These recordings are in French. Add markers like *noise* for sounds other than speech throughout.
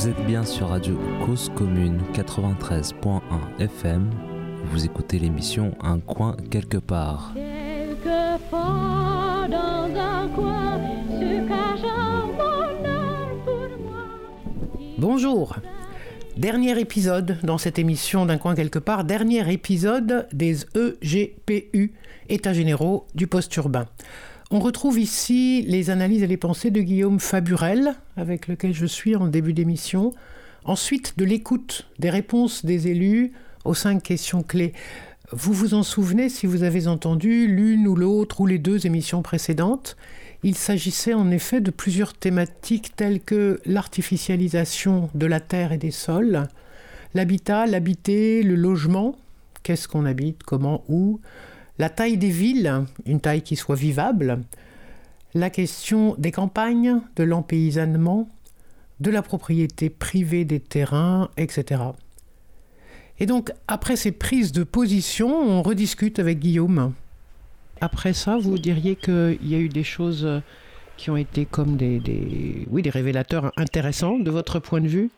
Vous êtes bien sur Radio Cause Commune 93.1 FM. Vous écoutez l'émission Un coin quelque part. Quelquefois dans un coin se cache un bonheur pour moi. Bonjour. Dernier épisode dans cette émission d'un coin quelque part, dernier épisode des EGPU, États généraux du post-urbain. On retrouve ici les analyses et les pensées de Guillaume Faburel, avec lequel je suis en début d'émission. Ensuite, de l'écoute des réponses des élus aux cinq questions clés. Vous vous en souvenez si vous avez entendu l'une ou l'autre ou les deux émissions précédentes? Il s'agissait en effet de plusieurs thématiques telles que l'artificialisation de la terre et des sols, l'habitat, l'habiter, le logement, qu'est-ce qu'on habite, comment, où, la taille des villes, une taille qui soit vivable, la question des campagnes, de l'empaysannement, de la propriété privée des terrains, etc. Et donc, après ces prises de position, on rediscute avec Guillaume. Après ça, vous diriez qu'il y a eu des choses qui ont été comme des, des- oui, des révélateurs intéressants de votre point de vue?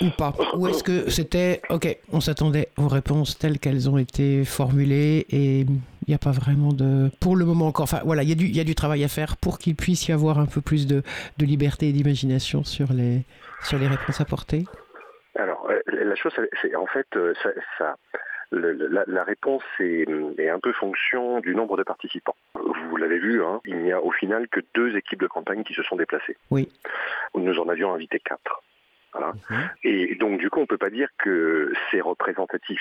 Ou pas Ou est-ce que c'était, ok, on s'attendait aux réponses telles qu'elles ont été formulées et il n'y a pas vraiment de... Pour le moment encore, enfin voilà, il y, a du- il y a du travail à faire pour qu'il puisse y avoir un peu plus de, de liberté et d'imagination sur les, sur les réponses apportées Alors, euh, la chose, c'est- en fait, euh, ça, ça- le- le- la, la réponse est, est un peu fonction du nombre de participants. Vous l'avez vu, hein, il n'y a au final que deux équipes de campagne qui se sont déplacées. Oui. Nous en avions invité quatre. Voilà. Mhm. Et donc, du coup, on peut pas dire que c'est représentatif.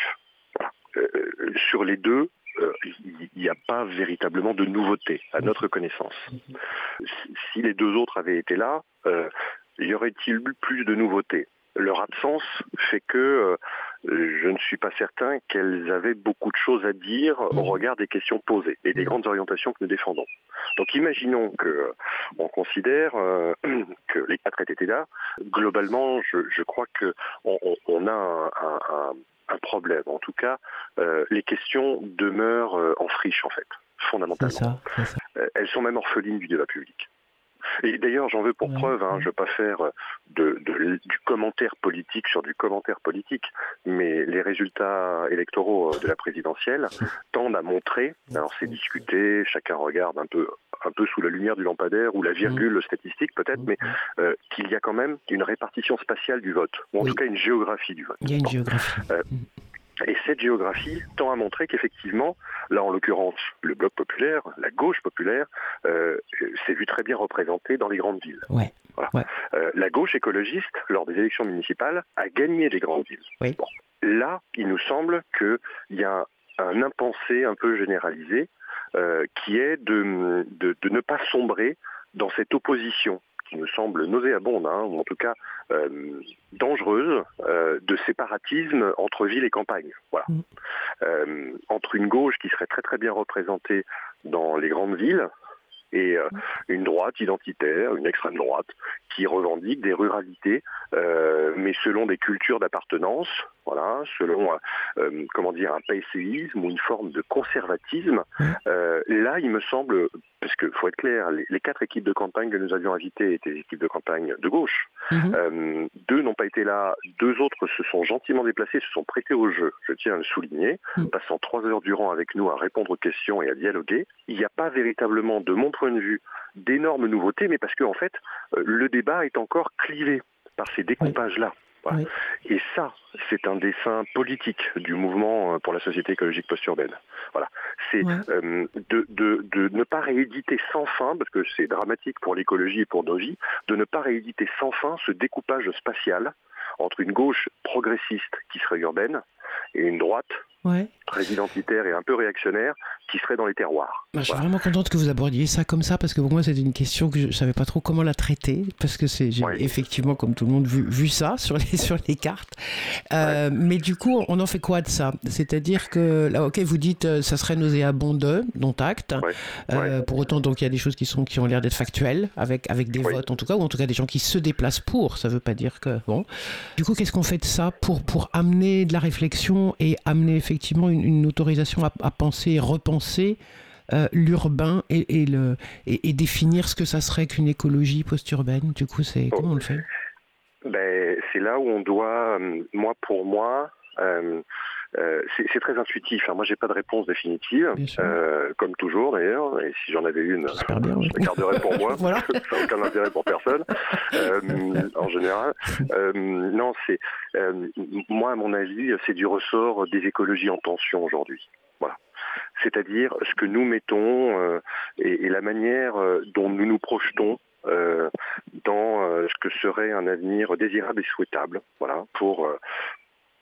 Voilà. Euh, sur les deux, euh, il n'y a pas véritablement de nouveauté, à notre connaissance. Si, si les deux autres avaient été là, euh, y aurait-il eu plus de nouveautés? Leur absence fait que euh, je ne suis pas certain qu'elles avaient beaucoup de choses à dire au regard des questions posées et des grandes orientations que nous défendons. Donc imaginons que euh, on considère euh, *clears throat* que les quatre étaient là. Globalement, je, je crois que on, on- on a un, un- un- un problème. En tout cas, euh, les questions demeurent en friche en fait, fondamentalement. ça, c'est ça. Elles sont même orphelines du débat public. Et d'ailleurs, j'en veux pour Ouais. preuve, hein, je ne veux pas faire de, de- du commentaire politique sur du commentaire politique, mais les résultats électoraux euh, de la présidentielle *laughs* tendent à montrer, alors c'est discuté, chacun regarde un peu, un peu sous la lumière du lampadaire ou la virgule statistique peut-être, mais euh, qu'il y a quand même une répartition spatiale du vote, ou en Oui. tout cas une géographie du vote. Il y a une géographie. Et cette géographie tend à montrer qu'effectivement, là en l'occurrence, le bloc populaire, la gauche populaire, euh, s'est vu très bien représenté dans les grandes villes. Ouais. Euh, la gauche écologiste, lors des élections municipales, a gagné les grandes villes. Oui. Bon. Là, il nous semble qu'il y a un impensé un peu généralisé euh, qui est de, de, de ne pas sombrer dans cette opposition qui me semble nauséabonde, hein, ou en tout cas euh, dangereuse, euh, de séparatisme entre ville et campagne. Voilà. Mm. Euh, entre une gauche qui serait très très bien représentée dans les grandes villes et euh, une droite identitaire, une extrême droite, qui revendique des ruralités, mais selon des cultures d'appartenance, voilà, selon comment dire un passéisme ou une forme de conservatisme. Euh, là, il me semble, parce que faut être clair, les, les quatre équipes de campagne que nous avions invitées étaient des équipes de campagne de gauche. Mhm. Euh, deux n'ont pas été là, deux autres se sont gentiment déplacés, se sont prêtés au jeu, je tiens à le souligner, Mm. passant trois heures durant avec nous à répondre aux questions et à dialoguer. Il n'y a pas véritablement, de mon point de vue, d'énormes nouveautés, mais parce que en fait, euh, le débat est encore clivé par ces découpages-là. Voilà. Oui. Et ça, c'est un dessin politique du mouvement euh, pour la société écologique post-urbaine. Voilà. C'est Ouais. euh, de, de, de ne pas rééditer sans fin, parce que c'est dramatique pour l'écologie et pour nos vies, de ne pas rééditer sans fin ce découpage spatial entre une gauche progressiste qui serait urbaine et une droite Ouais. très identitaire et un peu réactionnaire qui serait dans les terroirs. Bah, je suis Voilà. vraiment contente que vous abordiez ça comme ça parce que pour moi c'était une question que je savais pas trop comment la traiter parce que c'est j'ai Ouais. effectivement comme tout le monde vu, vu ça *laughs* sur les sur les cartes. Euh, Mais du coup on en fait quoi de ça? C'est-à-dire que là ok vous dites euh, ça serait nauséabond de dont acte. Ouais. Euh, Pour autant donc il y a des choses qui sont qui ont l'air d'être factuelles avec avec des votes en tout cas ou en tout cas des gens qui se déplacent pour. Ça veut pas dire que bon. Du coup qu'est-ce qu'on fait de ça pour pour amener de la réflexion et amener effectivement une, autorisation à, penser et repenser euh, l'urbain et, et, et définir ce que ça serait qu'une écologie post-urbaine. Du coup, c'est comment on le fait? Ben, c'est là où on doit, euh, moi pour moi, euh, euh, c'est très intuitif. hein. Moi, j'ai pas de réponse définitive, euh, comme toujours d'ailleurs. Et si j'en avais une, bien, je la garderais pour moi. *laughs* Voilà. *laughs* Ça n'a aucun intérêt pour personne, euh, en général. Non, c'est moi, à mon avis, c'est du ressort des écologies en tension aujourd'hui. Voilà. C'est-à-dire ce que nous mettons et, et la manière dont nous nous projetons euh, dans euh, ce que serait un avenir désirable et souhaitable, voilà, pour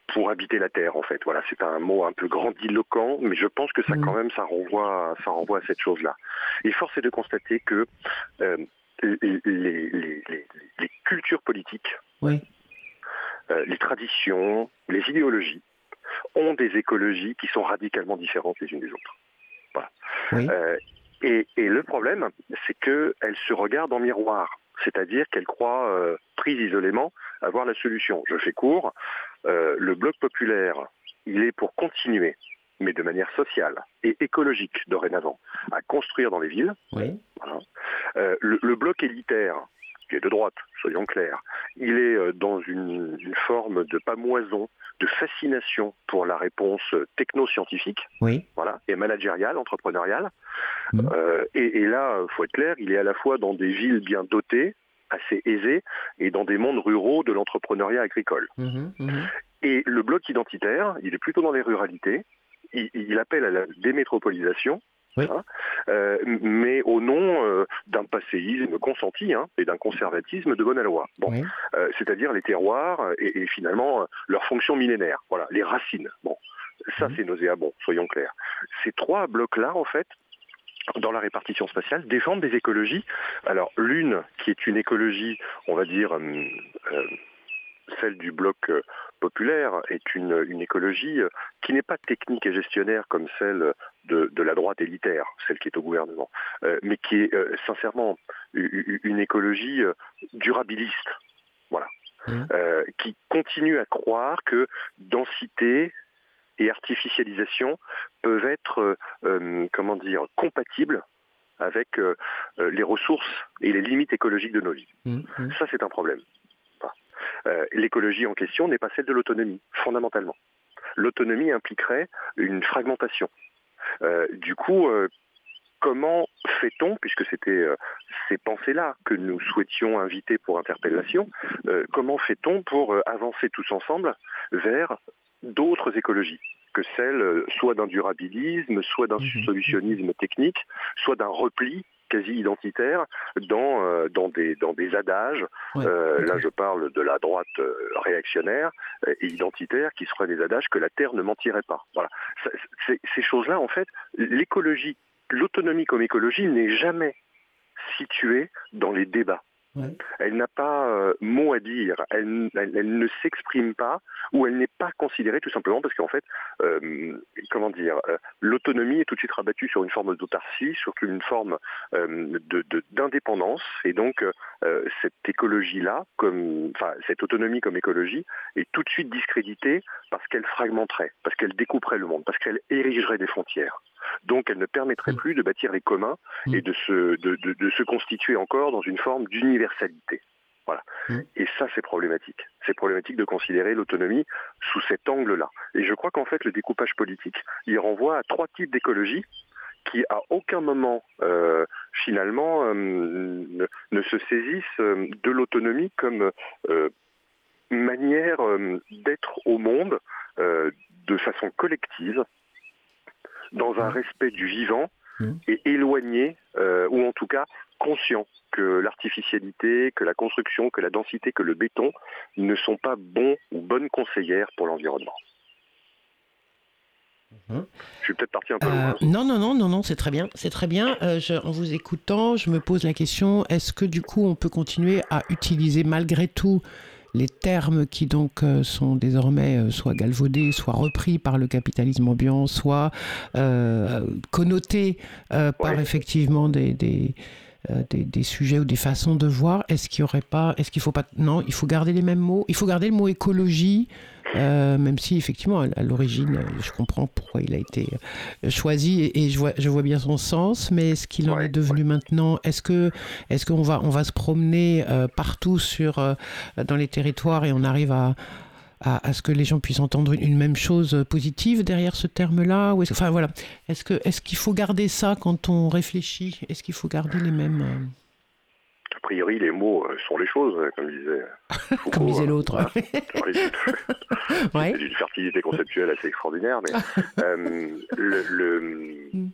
pour habiter la terre en fait. Voilà, c'est un mot un peu grandiloquent, mais je pense que ça Mhm. quand même ça renvoie ça renvoie à cette chose-là. Et force est de constater que euh, les, les- les- les- les cultures politiques, Oui. euh, les traditions, les idéologies ont des écologies qui sont radicalement différentes les unes des autres. Oui. Euh, et, et le problème, c'est qu'elles se regardent en miroir, c'est-à-dire qu'elles croient, euh, prises isolément, avoir la solution. Je fais court, euh, le bloc populaire, il est pour continuer, mais de manière sociale et écologique dorénavant, à construire dans les villes. Oui. Voilà. Euh, le, le bloc élitaire, qui est de droite, soyons clairs, il est euh, dans une, une forme de pamoison, de fascination pour la réponse euh, techno-scientifique Oui. voilà, et managériale, entrepreneuriale. Mhm. Euh, et, et là, il faut être clair, il est à la fois dans des villes bien dotées, assez aisées, et dans des mondes ruraux de l'entrepreneuriat agricole. Mhm, mhm. Et le bloc identitaire, il est plutôt dans les ruralités. Il, il appelle à la démétropolisation. Oui. hein, euh, mais au nom euh, d'un passéisme consenti hein, et d'un conservatisme de bonne loi. Bon, Oui. euh, c'est-à-dire les terroirs et, et finalement leur fonction millénaire. Voilà, les racines. Bon, ça Mhm. c'est nauséabond, soyons clairs. Ces trois blocs-là, en fait, dans la répartition spatiale, défendent des écologies. Alors l'une qui est une écologie, on va dire, hum, celle du bloc populaire, est une, une écologie euh, qui n'est pas technique et gestionnaire comme celle de, de la droite élitaire, celle qui est au gouvernement, euh, mais qui est euh, sincèrement une écologie durabiliste. Voilà. Euh, qui continue à croire que densité et artificialisation peuvent être, comment dire, compatibles avec les ressources et les limites écologiques de nos vies. Mhm, mhm. Ça, c'est un problème. Euh, L'écologie en question n'est pas celle de l'autonomie, fondamentalement. L'autonomie impliquerait une fragmentation. Euh, du coup, euh, comment fait-on, puisque c'était ces pensées-là que nous souhaitions inviter pour interpellation, comment fait-on pour avancer tous ensemble vers d'autres écologies que celle soit d'un durabilisme, soit d'un Mhm. solutionnisme technique, soit d'un repli quasi identitaire dans, euh, dans, des, dans des adages Ouais. euh. Là, je parle de la droite euh, réactionnaire et identitaire, qui seraient des adages que la Terre ne mentirait pas. Voilà. Ces choses-là, en fait, l'écologie, l'autonomie comme écologie n'est jamais située dans les débats. Elle n'a pas euh, mot à dire, elle, ne s'exprime pas ou elle n'est pas considérée tout simplement parce qu'en fait, euh, comment dire, euh, l'autonomie est tout de suite rabattue sur une forme d'autarcie, sur une forme d'indépendance. Et donc cette écologie-là, enfin cette autonomie comme écologie, est tout de suite discréditée parce qu'elle fragmenterait, parce qu'elle découperait le monde, parce qu'elle érigerait des frontières. Donc elle ne permettrait Mm. plus de bâtir les communs Mm. et de se, de, de- de se constituer encore dans une forme d'universalité. Voilà. Mm. Et ça, c'est problématique. C'est problématique de considérer l'autonomie sous cet angle-là. Et je crois qu'en fait, le découpage politique, il renvoie à trois types d'écologie qui, à aucun moment, euh, finalement, euh, ne, ne se saisissent euh, de l'autonomie comme manière d'être au monde de façon collective, dans un respect du vivant et éloigné, euh, ou en tout cas conscient que l'artificialité, que la construction, que la densité, que le béton ne sont pas bons ou bonnes conseillères pour l'environnement. Mhm. Je suis peut-être parti un peu Euh, loin. non, non, non, non, non, c'est très bien, c'est très bien. Euh, je- en vous écoutant, je me pose la question est-ce que du coup, on peut continuer à utiliser malgré tout les termes qui donc euh, sont désormais euh, soit galvaudés, soit repris par le capitalisme ambiant, soit euh, connotés euh, par Ouais. effectivement des, des, euh, des, des sujets ou des façons de voir Est-ce qu'il y aurait pas, est-ce qu'il faut pas, non, il faut garder les mêmes mots, il faut garder le mot écologie. Euh, même si effectivement à l'origine je comprends pourquoi il a été choisi et, je, vois, je vois bien son sens mais ce qu'il en est devenu maintenant? Est-ce que est-ce qu'on va on va se promener partout sur dans les territoires et on arrive à, à, ce que les gens puissent entendre une même chose positive derrière ce terme-là? Ou Enfin voilà, est-ce que est-ce qu'il faut garder ça quand on réfléchit? Est-ce qu'il faut garder les mêmes euh, priori, les mots euh, sont les choses, euh, comme disait. *laughs* comme disait l'autre. Hein. C'est *laughs* d'une fertilité conceptuelle assez extraordinaire, mais *laughs* le, le mm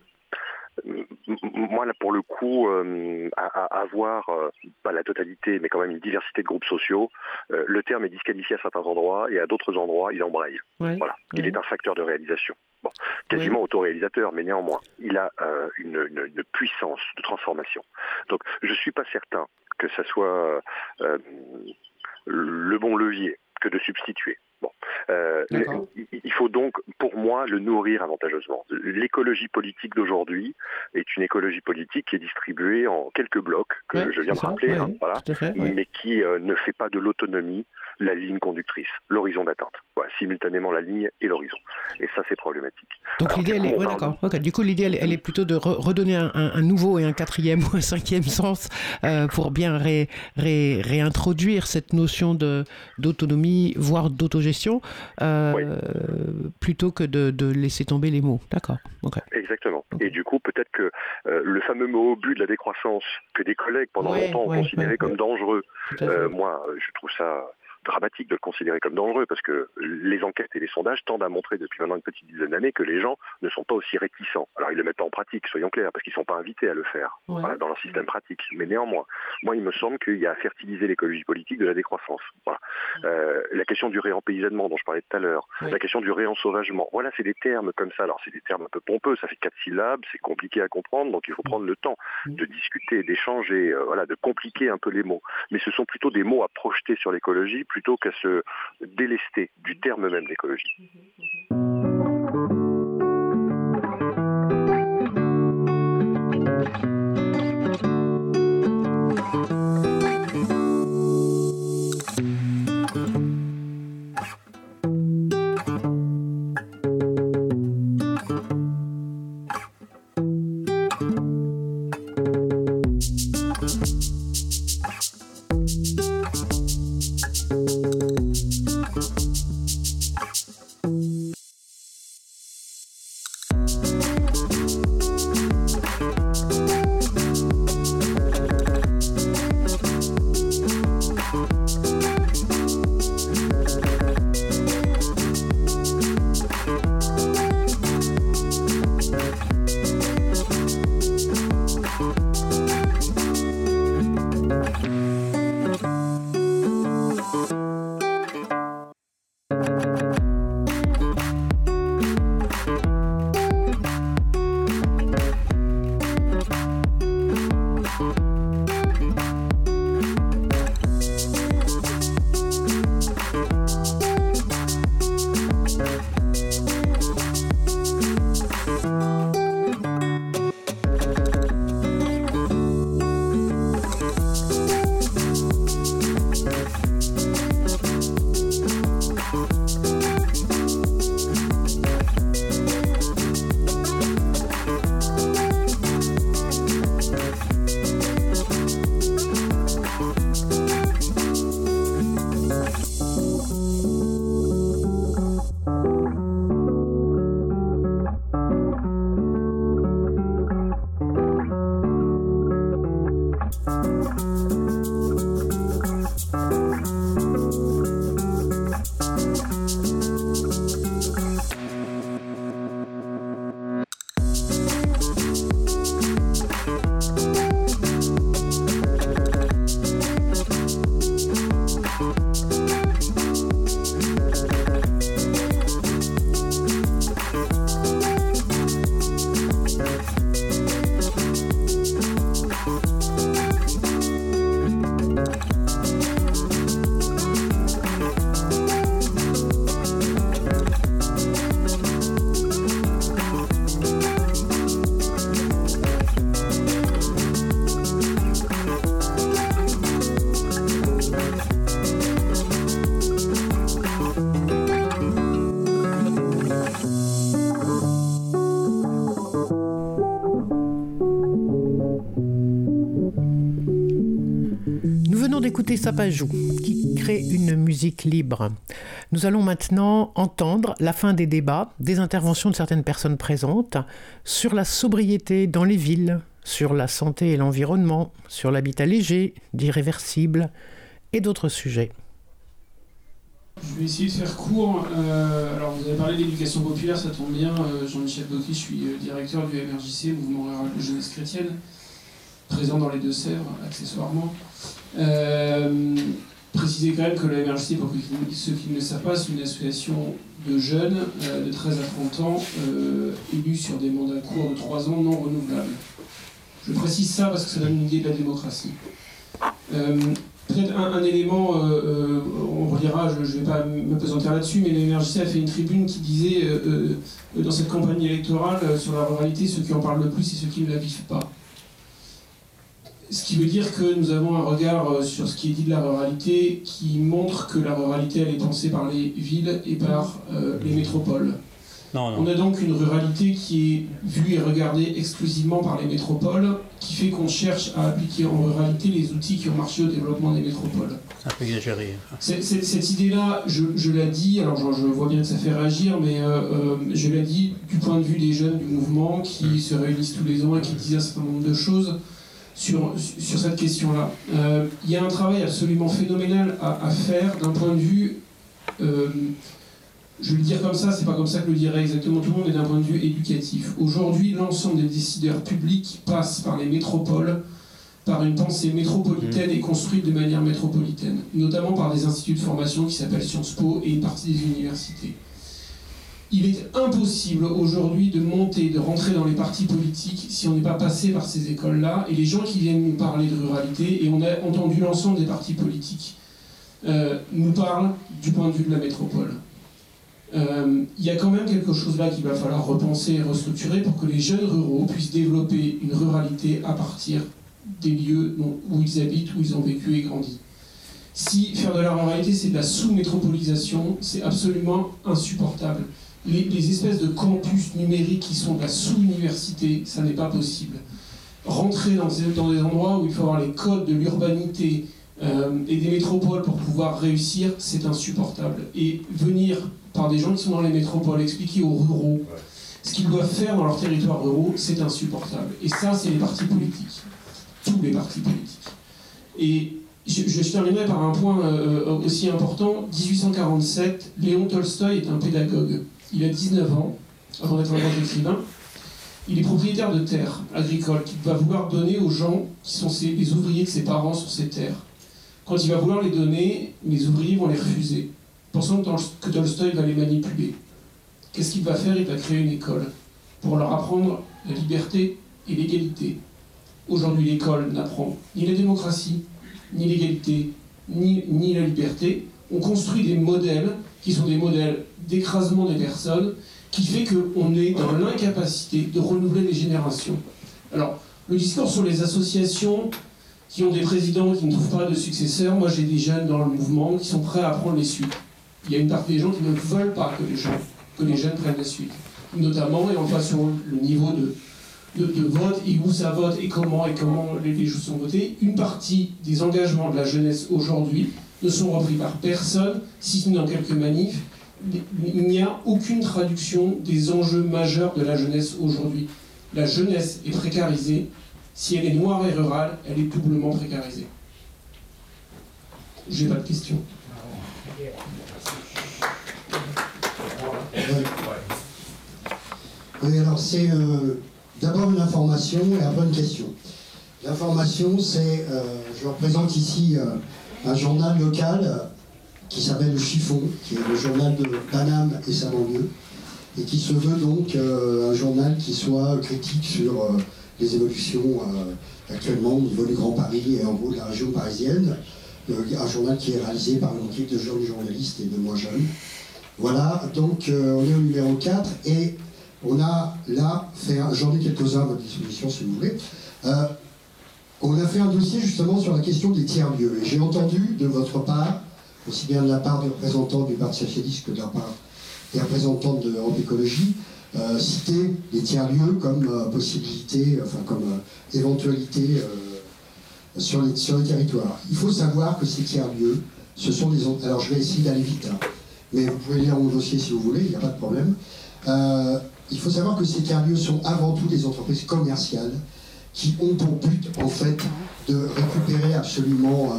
moi, là, pour le coup, euh, à, avoir, euh, pas la totalité, mais quand même une diversité de groupes sociaux, euh, le terme est disqualifié à certains endroits et à d'autres endroits, il embraye. voilà. Il est un facteur de réalisation. Bon, quasiment autoréalisateur, mais néanmoins, il a une, une, puissance de transformation. Donc, je suis pas certain que ça soit le bon levier que de substituer. Bon. Euh, il faut donc, pour moi, le nourrir avantageusement. L'écologie politique d'aujourd'hui est une écologie politique qui est distribuée en quelques blocs, que je viens de rappeler, hein, voilà, mais qui euh, ne fait pas de l'autonomie la ligne conductrice, l'horizon d'atteinte. Voilà, simultanément la ligne et l'horizon. Et ça, c'est problématique. Donc l'idée, elle est, d'accord. Du coup, l'idée, elle, est plutôt de redonner un, nouveau et un quatrième *laughs* ou un cinquième sens euh, pour bien réintroduire cette notion d'autonomie, voire d'autogestion, euh, plutôt que de, laisser tomber les mots. D'accord. Exactement. Et du coup, peut-être que euh, le fameux mot but de la décroissance, que des collègues pendant longtemps ont considéré comme dangereux, moi, je trouve ça dramatique de le considérer comme dangereux parce que les enquêtes et les sondages tendent à montrer depuis maintenant une petite dizaine d'années que les gens ne sont pas aussi réticents. Alors ils le mettent pas en pratique, soyons clairs, parce qu'ils ne sont pas invités à le faire dans leur système pratique. Mais néanmoins, moi il me semble qu'il y a à fertiliser l'écologie politique de la décroissance. Euh, la question du réempaysanement dont je parlais tout à l'heure, la question du réensauvagement, voilà c'est des termes comme ça. Alors c'est des termes un peu pompeux, ça fait quatre syllabes, c'est compliqué à comprendre, donc il faut prendre le temps de discuter, d'échanger, euh, voilà, de compliquer un peu les mots. Mais ce sont plutôt des mots à projeter sur l'écologie plutôt qu'à se délester du terme même d'écologie. Sapajou, qui crée une musique libre. Nous allons maintenant entendre la fin des débats, des interventions de certaines personnes présentes sur la sobriété dans les villes, sur la santé et l'environnement, sur l'habitat léger, d'irréversible et d'autres sujets. Je vais essayer de faire court. Euh, alors, vous avez parlé d'éducation populaire, ça tombe bien. Euh, Jean-Michel Bocky, je suis euh, directeur du MRJC, Mouvement Jeunesse Chrétienne, présent dans les Deux-Sèvres, accessoirement. Euh, préciser quand même que le MRJC, pour ceux qui ne le savent pas, c'est une association de jeunes de 13 à 30 ans élus sur des mandats courts de 3 ans non renouvelables. Je précise ça parce que ça donne une idée de la démocratie. Peut-être un, élément, euh, euh, on relira, je ne vais pas me pesantir là-dessus, mais l'énergie a fait une tribune qui disait euh, dans cette campagne électorale sur la ruralité, ceux qui en parlent le plus et ceux qui ne la vivent pas. Ce qui veut dire que nous avons un regard sur ce qui est dit de la ruralité qui montre que la ruralité elle est pensée par les villes et par les métropoles. On a donc une ruralité qui est vue et regardée exclusivement par les métropoles, qui fait qu'on cherche à appliquer en ruralité les outils qui ont marché au développement des métropoles. C'est un peu exagéré. Cette, idée-là, je, je l'ai dit, alors je, vois bien que ça fait réagir, mais euh, euh, je l'ai dit du point de vue des jeunes du mouvement qui se réunissent tous les ans et qui disent un certain nombre de choses sur, sur cette question-là. Euh, il y a un travail absolument phénoménal à, à faire d'un point de vue je vais le dire comme ça, c'est pas comme ça que le dirait exactement tout le monde, mais d'un point de vue éducatif. Aujourd'hui, l'ensemble des décideurs publics passent par les métropoles, par une pensée métropolitaine et construite de manière métropolitaine, notamment par des instituts de formation qui s'appellent Sciences Po et une partie des universités. Il est impossible aujourd'hui de monter, de rentrer dans les partis politiques si on n'est pas passé par ces écoles-là. Et les gens qui viennent nous parler de ruralité, et on a entendu l'ensemble des partis politiques, euh, nous parlent du point de vue de la métropole. Euh, il y a quand même quelque chose là qu'il va falloir repenser et restructurer pour que les jeunes ruraux puissent développer une ruralité à partir des lieux où ils habitent, où ils ont vécu et grandi. Si faire de la ruralité c'est de la sous-métropolisation, c'est absolument insupportable. Les, espèces de campus numériques qui sont de la sous-université, ça n'est pas possible. Rentrer dans des, endroits où il faut avoir les codes de l'urbanité, euh, et des métropoles pour pouvoir réussir, c'est insupportable. Et venir par des gens qui sont dans les métropoles expliquer aux ruraux ce qu'ils doivent faire dans leurs territoires ruraux, c'est insupportable. Et ça, c'est les partis politiques. Tous les partis politiques. Et je, terminerai par un point euh, aussi important. 1847, Léon Tolstoï est un pédagogue. Il a 19 ans, avant d'être un grand écrivain. Il est propriétaire de terres agricoles qu'il va vouloir donner aux gens qui sont les ouvriers de ses parents sur ces terres. Quand il va vouloir les donner, les ouvriers vont les refuser, pensant que Tolstoï va les manipuler. Qu'est-ce qu'il va faire? Il va créer une école pour leur apprendre la liberté et l'égalité. Aujourd'hui, l'école n'apprend ni la démocratie, ni l'égalité, ni, ni la liberté. On construit des modèles qui sont des modèles d'écrasement des personnes, qui fait qu'on est dans l'incapacité de renouveler les générations. Alors, le discours sur les associations, qui ont des présidents qui ne trouvent pas de successeurs. Moi, j'ai des jeunes dans le mouvement qui sont prêts à prendre les suites. Il y a une partie des gens qui ne veulent pas que les, les jeunes prennent la suite. Notamment, et on voit sur le niveau de, vote et où ça vote et comment et comment les, choses sont votées, une partie des engagements de la jeunesse aujourd'hui ne sont repris par personne, si ce n'est dans quelques manifs. Il n'y a aucune traduction des enjeux majeurs de la jeunesse aujourd'hui. La jeunesse est précarisée, si elle est noire et rurale, elle est doublement précarisée. J'ai pas de questions. Oui, alors c'est euh, d'abord une information et une bonne question. L'information, c'est, euh, je représente ici euh, un journal local qui s'appelle Le Chiffon, qui est le journal de Paname et sa banlieue, et qui se veut donc un journal qui soit critique sur les évolutions euh, actuellement au niveau du Grand Paris et en gros de la région parisienne. Euh, un journal qui est réalisé par une équipe de jeunes journalistes et de moins jeunes. Voilà, donc euh, on est au numéro 4 et on a là fait, j'en ai quelques-uns à votre disposition si vous voulez. On a fait un dossier justement sur la question des tiers-lieux. Et j'ai entendu de votre part, aussi bien de la part des représentants du Parti Socialiste que de la part des représentants de l'Europe Écologie, euh, citer les tiers-lieux comme euh, possibilité, enfin comme euh, éventualité sur les, sur les territoires. Il faut savoir que ces tiers-lieux, ce sont des... Alors je vais essayer d'aller vite, hein, mais vous pouvez lire mon dossier si vous voulez, il n'y a pas de problème. Il faut savoir que ces tiers-lieux sont avant tout des entreprises commerciales qui ont pour but, en fait, de récupérer absolument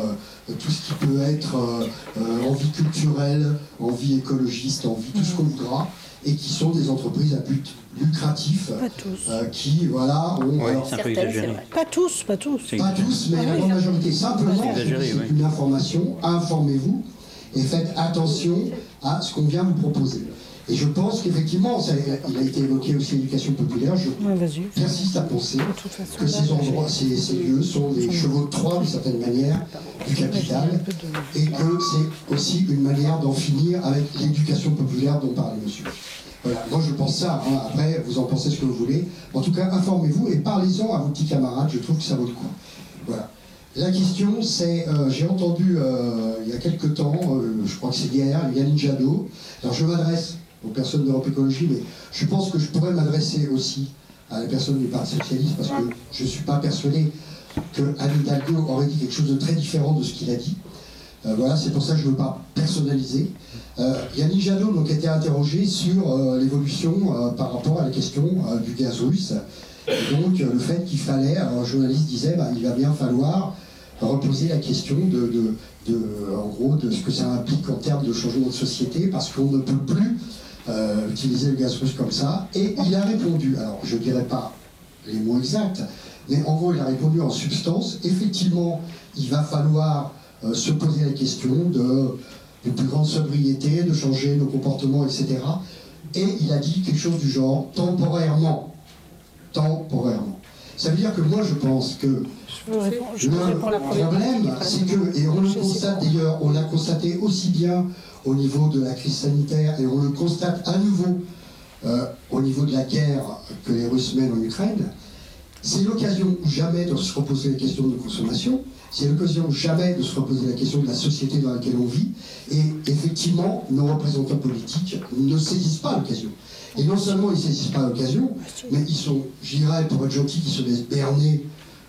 euh, tout ce qui peut être euh, euh, envie culturelle, envie écologiste, envie tout ce qu'on voudra, et qui sont des entreprises à but lucratif, Pas tous. euh, qui, voilà, ont... Oui, alors, c'est un peu exagéré. Pas tous, pas tous. Pas tous, mais la grande majorité. Simplement, C'est exagéré, c'est oui. une information, informez-vous et faites attention à ce qu'on vient vous proposer. Et je pense qu'effectivement, il a été évoqué aussi l'éducation populaire, je Ouais, persiste à penser que ces endroits, ces, ces lieux sont des chevaux de Troie d'une certaine manière du capital et que c'est aussi une manière d'en finir avec l'éducation populaire dont parlait monsieur. Voilà, moi je pense ça, hein. après vous en pensez ce que vous voulez. En tout cas, informez-vous et parlez-en à vos petits camarades, je trouve que ça vaut le coup. Voilà. La question c'est, euh, j'ai entendu euh, il y a quelque temps, euh, je crois que c'est hier, Yannick Jadot, alors je m'adresse aux personnes d'Europe Écologie, mais je pense que je pourrais m'adresser aussi à la personne du Parti Socialiste parce que je ne suis pas persuadé que Anne Hidalgo aurait dit quelque chose de très différent de ce qu'il a dit. Euh, voilà, c'est pour ça que je ne veux pas personnaliser. Euh, Yannick Jadot donc, était interrogé sur euh, l'évolution par rapport à la question du gaz russe. Et donc le fait qu'il fallait, un journaliste disait, bah, il va bien falloir reposer la question de, en gros, de ce que ça implique en termes de changement de société, parce qu'on ne peut plus euh, utiliser le gaz russe comme ça. Et il a répondu, alors je ne dirais pas les mots exacts, mais en gros il a répondu en substance, effectivement il va falloir euh, se poser la question de d'une plus grande sobriété, de changer nos comportements, etc. Et il a dit quelque chose du genre temporairement. Temporairement. Ça veut dire que moi je pense que Je le la première problème, c'est que, et on le constate d'ailleurs, on l'a constaté aussi bien au niveau de la crise sanitaire, et on le constate à nouveau euh, au niveau de la guerre que les Russes mènent en Ukraine, c'est l'occasion jamais de se reposer la question de consommation, c'est l'occasion jamais de se reposer la question de la société dans laquelle on vit, et effectivement, nos représentants politiques ne saisissent pas l'occasion. Et non seulement ils ne saisissent pas l'occasion, mais ils sont, je dirais, pour être gentils, ils se laissent berner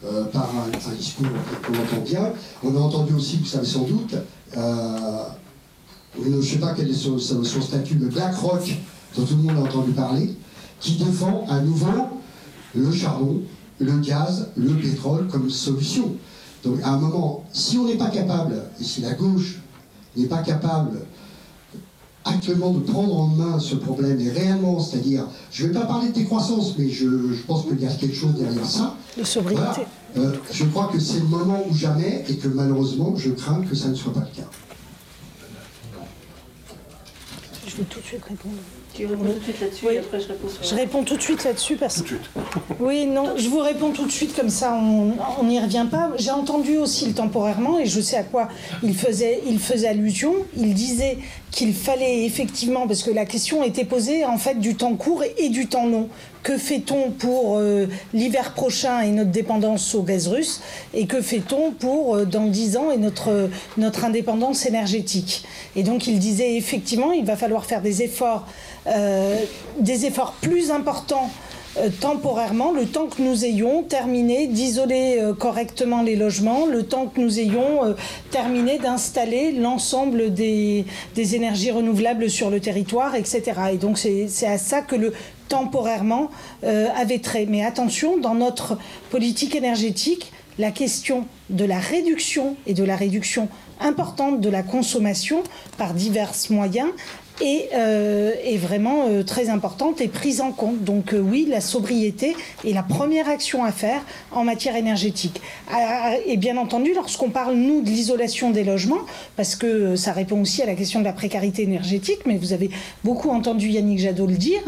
euh, par un, discours qu'on entend bien. On a entendu aussi, vous savez sans doute, euh, je ne sais pas quel est son statut, le BlackRock, dont tout le monde a entendu parler, qui défend à nouveau le charbon, le gaz, le pétrole comme solution. Donc à un moment, si on n'est pas capable, et si la gauche n'est pas capable actuellement de prendre en main ce problème et réellement, c'est-à-dire, je ne vais pas parler de décroissance, mais je, je pense qu'il y a quelque chose derrière ça. De sobriété. Voilà. Euh, je crois que c'est le moment ou jamais et que malheureusement, je crains que ça ne soit pas le cas. Je vais tout de suite répondre. Tu réponds tout de suite là-dessus et après je réponds sur Je réponds tout de suite là-dessus parce que. Oui, non, je vous réponds tout de suite comme ça, on on n'y revient pas. J'ai entendu aussi le temporairement et je sais à quoi il faisait, il faisait allusion. Il disait qu'il fallait effectivement, parce que la question était posée en fait du temps court et du temps long. Que fait-on pour euh, l'hiver prochain et notre dépendance au gaz russe Et que fait-on pour euh, dans 10 ans et notre, notre indépendance énergétique? Et donc il disait effectivement, il va falloir faire des efforts, euh, des efforts plus importants euh, temporairement, le temps que nous ayons terminé d'isoler euh, correctement les logements, le temps que nous ayons euh, terminé d'installer l'ensemble des, énergies renouvelables sur le territoire, etc. Et donc c'est à ça que le temporairement euh, avait trait. Mais attention, dans notre politique énergétique, la question de la réduction et de la réduction importante de la consommation par divers moyens est, euh, est vraiment euh, très importante et prise en compte. Donc euh, oui, la sobriété est la première action à faire en matière énergétique. Ah, Et bien entendu, lorsqu'on parle, nous, de l'isolation des logements, parce que euh, ça répond aussi à la question de la précarité énergétique, mais vous avez beaucoup entendu Yannick Jadot le dire,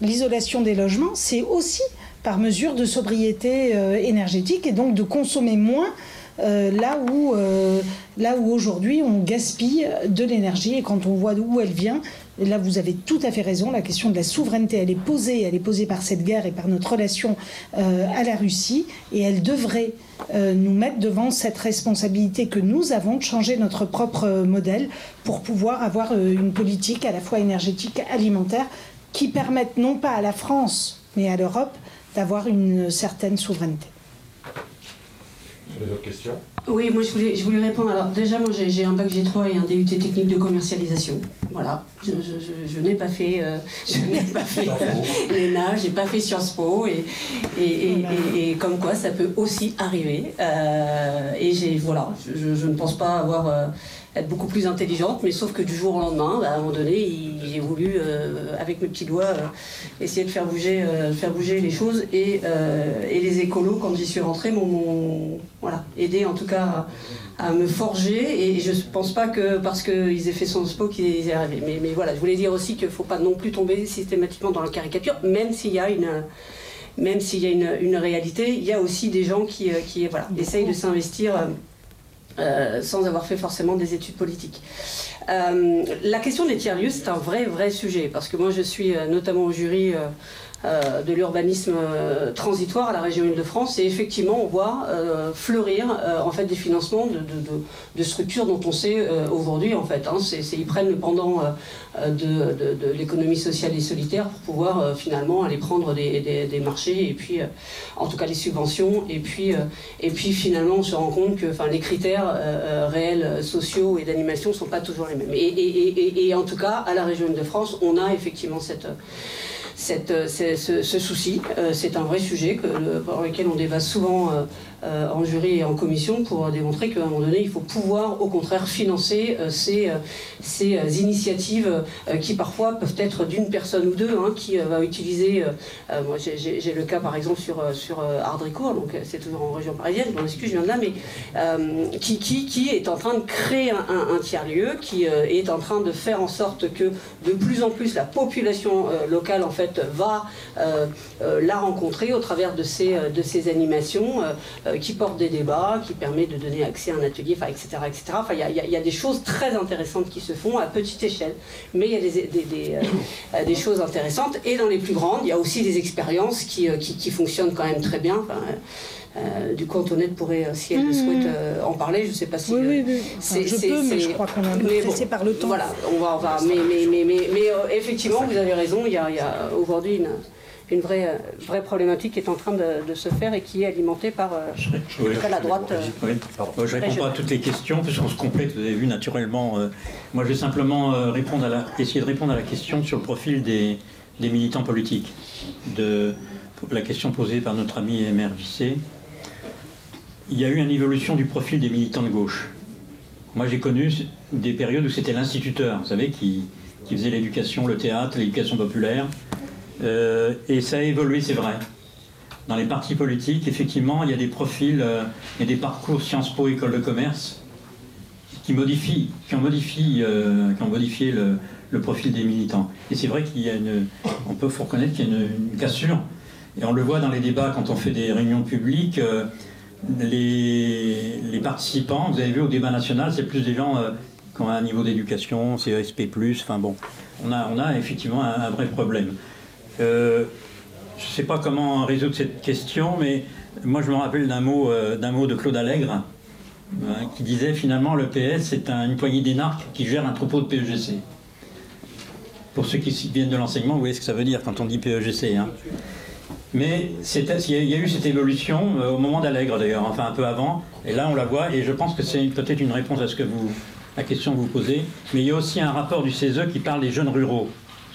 l'isolation des logements, c'est aussi par mesure de sobriété euh, énergétique et donc de consommer moins euh, là où, euh, là où aujourd'hui on gaspille de l'énergie et quand on voit d'où elle vient, là vous avez tout à fait raison, la question de la souveraineté elle est posée, elle est posée par cette guerre et par notre relation euh, à la Russie et elle devrait euh, nous mettre devant cette responsabilité que nous avons de changer notre propre euh, modèle pour pouvoir avoir euh, une politique à la fois énergétique, alimentaire qui permette non pas à la France mais à l'Europe d'avoir une certaine souveraineté. D'autres questions Oui, moi je voulais, je voulais répondre. Alors déjà, moi j'ai j'ai un bac G3 et un DUT technique de commercialisation. Voilà. Je, je- je- je n'ai pas fait, euh, *laughs* je n'ai pas fait euh, *laughs* l'ENA, j'ai pas fait Sciences Po et, et, et- et- et comme quoi ça peut aussi arriver. Euh, et j'ai voilà, je, je- je ne pense pas avoir euh, être beaucoup plus intelligente, mais sauf que du jour au lendemain, bah, à un moment donné, j'ai voulu euh, avec mes petits doigts euh, essayer de faire bouger, euh, faire bouger les choses et, euh, et les écolos quand j'y suis rentrée m'ont voilà aidé en tout cas à, à me forger et je ne pense pas que parce qu'ils aient fait son spot qu'ils y est arrivé. Mais, mais voilà, je voulais dire aussi qu'il ne faut pas non plus tomber systématiquement dans la caricature, même s'il y a une même s'il y a une, une réalité, il y a aussi des gens qui, qui voilà, essayent de s'investir euh, euh, sans avoir fait forcément des études politiques. Euh, la question des tiers-lieux, c'est un vrai, vrai sujet, parce que moi je suis euh, notamment au jury euh, de l'urbanisme euh, transitoire à la région Île-de-France, et effectivement on voit euh, fleurir en fait des financements de, structures dont on sait aujourd'hui en fait, hein, ils prennent le pendant de, l'économie sociale et solitaire pour pouvoir finalement aller prendre des, marchés et puis en tout cas les subventions. Et puis et puis finalement on se rend compte que les critères réels sociaux et d'animation sont pas toujours les mêmes. Et en tout cas à la région de France on a effectivement cette cette, euh, ce, ce souci. Euh, c'est un vrai sujet que, le- par lequel on débat souvent euh, en jury et en commission pour démontrer qu'à un moment donné, il faut pouvoir au contraire financer euh, ces, euh, ces initiatives qui parfois peuvent être d'une personne ou deux hein, qui va utiliser. moi, j'ai- le cas par exemple sur, sur Ardricourt, donc euh, c'est toujours en région parisienne, je m'en excuse, je viens de là, mais qui, qui, qui est en train de créer un, un- tiers-lieu, qui est en train de faire en sorte que de plus en plus la population locale en fait va la rencontrer au travers de ces, de ces animations qui portent des débats, qui permet de donner accès à un atelier, enfin, etc. etc. Enfin, il y a- il y, des choses très intéressantes qui se font à petite échelle, mais il y a des, des, des, euh, *coughs* euh, des choses intéressantes. Et dans les plus grandes, il y a aussi des expériences qui, euh, qui, qui fonctionnent quand même très bien. Enfin, euh, euh, du coup, Antoinette pourrait, euh, si elle le souhaite, euh, en parler. Je ne sais pas si. Oui, euh, oui, oui. c'est- Enfin, je peux, mais je crois qu'on est pressé par le temps. Voilà, on va, on va. Mais, mais, mais, mais, mais, euh, effectivement, vous avez raison. Il y a, il y a aujourd'hui une, une vraie, euh, vraie problématique qui est en train de, de se faire et qui est alimentée par euh, la droite. euh, Oui. Je réponds pas à toutes les questions parce qu'on se complète, vous avez vu naturellement. euh, moi, je vais simplement euh, répondre à la, essayer de répondre à la question sur le profil des, des militants politiques. De, la question posée par notre ami Vissé. Il y a eu une évolution du profil des militants de gauche. Moi, j'ai connu des périodes où c'était l'instituteur, vous savez, qui, qui faisait l'éducation, le théâtre, l'éducation populaire. Euh, et ça a évolué, c'est vrai. Dans les partis politiques, effectivement, il y a des profils, euh, il des parcours Sciences Po, école de commerce, qui modifient, qui ont modifié, euh, qui ont modifié le, profil des militants. Et c'est vrai qu'il y a une, on peut reconnaître qu'il y a une, cassure. Et on le voit dans les débats quand on fait des réunions publiques. euh, les, participants, vous avez vu au débat national, c'est plus des gens qui ont un niveau d'éducation, CESP+, enfin bon, on a, on a effectivement un vrai problème. Euh, je ne sais pas comment résoudre cette question, mais moi je me rappelle d'un mot, euh, mot de Claude Allègre, hein, qui disait finalement le PS c'est un- une poignée d'énarques qui gère un troupeau de PEGC. Pour ceux qui viennent de l'enseignement, vous voyez ce que ça veut dire quand on dit PEGC. hein. Mais il y a eu cette évolution euh, au moment d'Allègre d'ailleurs, enfin un peu avant, et là on la voit, et je pense que c'est peut-être une réponse à ce que vous, la question que vous posez. Mais il y a aussi un rapport du CESE qui parle des jeunes ruraux.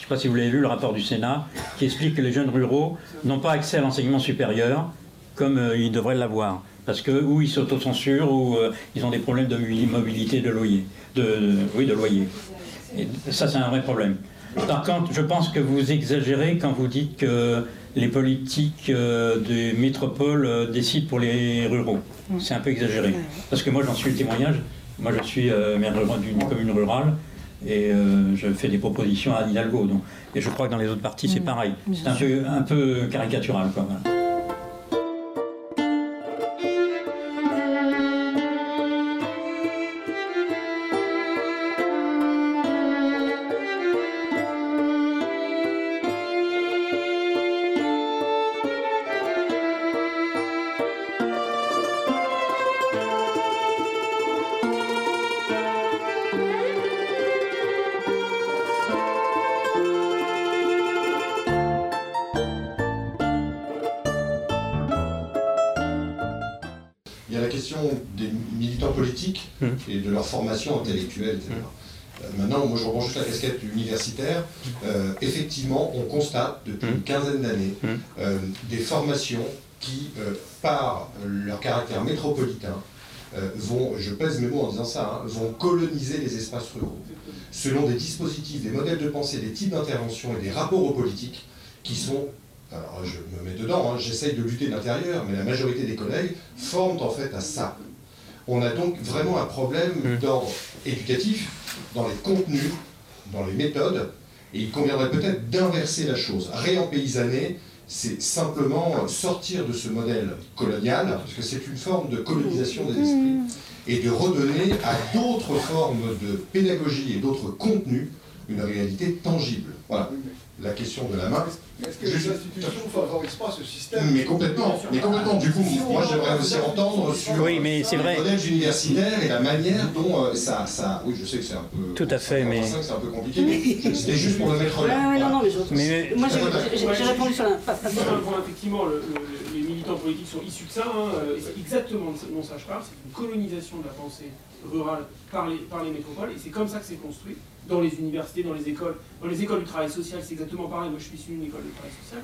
Je ne sais pas si vous l'avez vu, le rapport du Sénat, qui explique que les jeunes ruraux n'ont pas accès à l'enseignement supérieur comme euh, ils devraient l'avoir. Parce que ou ils s'autocensurent, ou euh, ils ont des problèmes de mobili- mobilité de loyer. De, de- oui, de loyer. Et ça, c'est un vrai problème. Par contre, je pense que vous exagérez quand vous dites que les politiques euh, des métropoles décident pour les ruraux. C'est un peu exagéré. Parce que moi, j'en suis le témoignage. Moi, je suis maire rural d'une commune rurale et euh, je fais des propositions à Hidalgo. Donc, et je crois que dans les autres partis, c'est pareil. C'est un peu, un peu caricatural. Quoi, voilà. Formation intellectuelle, etc. Euh, Maintenant, moi je reprends juste la casquette universitaire. Euh, effectivement, on constate depuis une quinzaine d'années Hum. euh, des formations qui, euh, par leur caractère métropolitain, vont, je pèse mes mots en disant ça, hein, vont coloniser les espaces ruraux, selon des dispositifs, des modèles de pensée, des types d'intervention et des rapports aux politiques qui sont, alors je me mets dedans, hein, j'essaye de lutter de l'intérieur, mais la majorité des collègues forment en fait à ça. On a donc vraiment un problème d'ordre éducatif, dans les contenus, dans les méthodes, et il conviendrait peut-être d'inverser la chose. Réempaysanner, c'est simplement sortir de ce modèle colonial, parce que c'est une forme de colonisation des esprits, et de redonner à d'autres formes de pédagogie et d'autres contenus une réalité tangible. Voilà. La question de la main. Est-ce que les institutions ne favorisent pas ce système Mais complètement, mais complètement. Du coup, moi j'aimerais aussi entendre sur Oui, mais c'est vrai. les modèles universitaires et la manière dont euh, ça, ça. Oui, je sais que c'est un peu. Tout à fait, mais- C'est un peu compliqué, mais c'était juste pour le mettre là. ouais, non, non, mais je- Mais- moi j'ai- répondu sur la. effectivement, le- le- les militants politiques sont issus de ça, hein, et c'est exactement de ce dont ça je parle, c'est une colonisation de la pensée rurale par les, par les métropoles, et c'est comme ça que c'est construit, dans les universités, dans les écoles. Dans les écoles du travail social, c'est exactement pareil, moi je suis issu d'une école de travail social.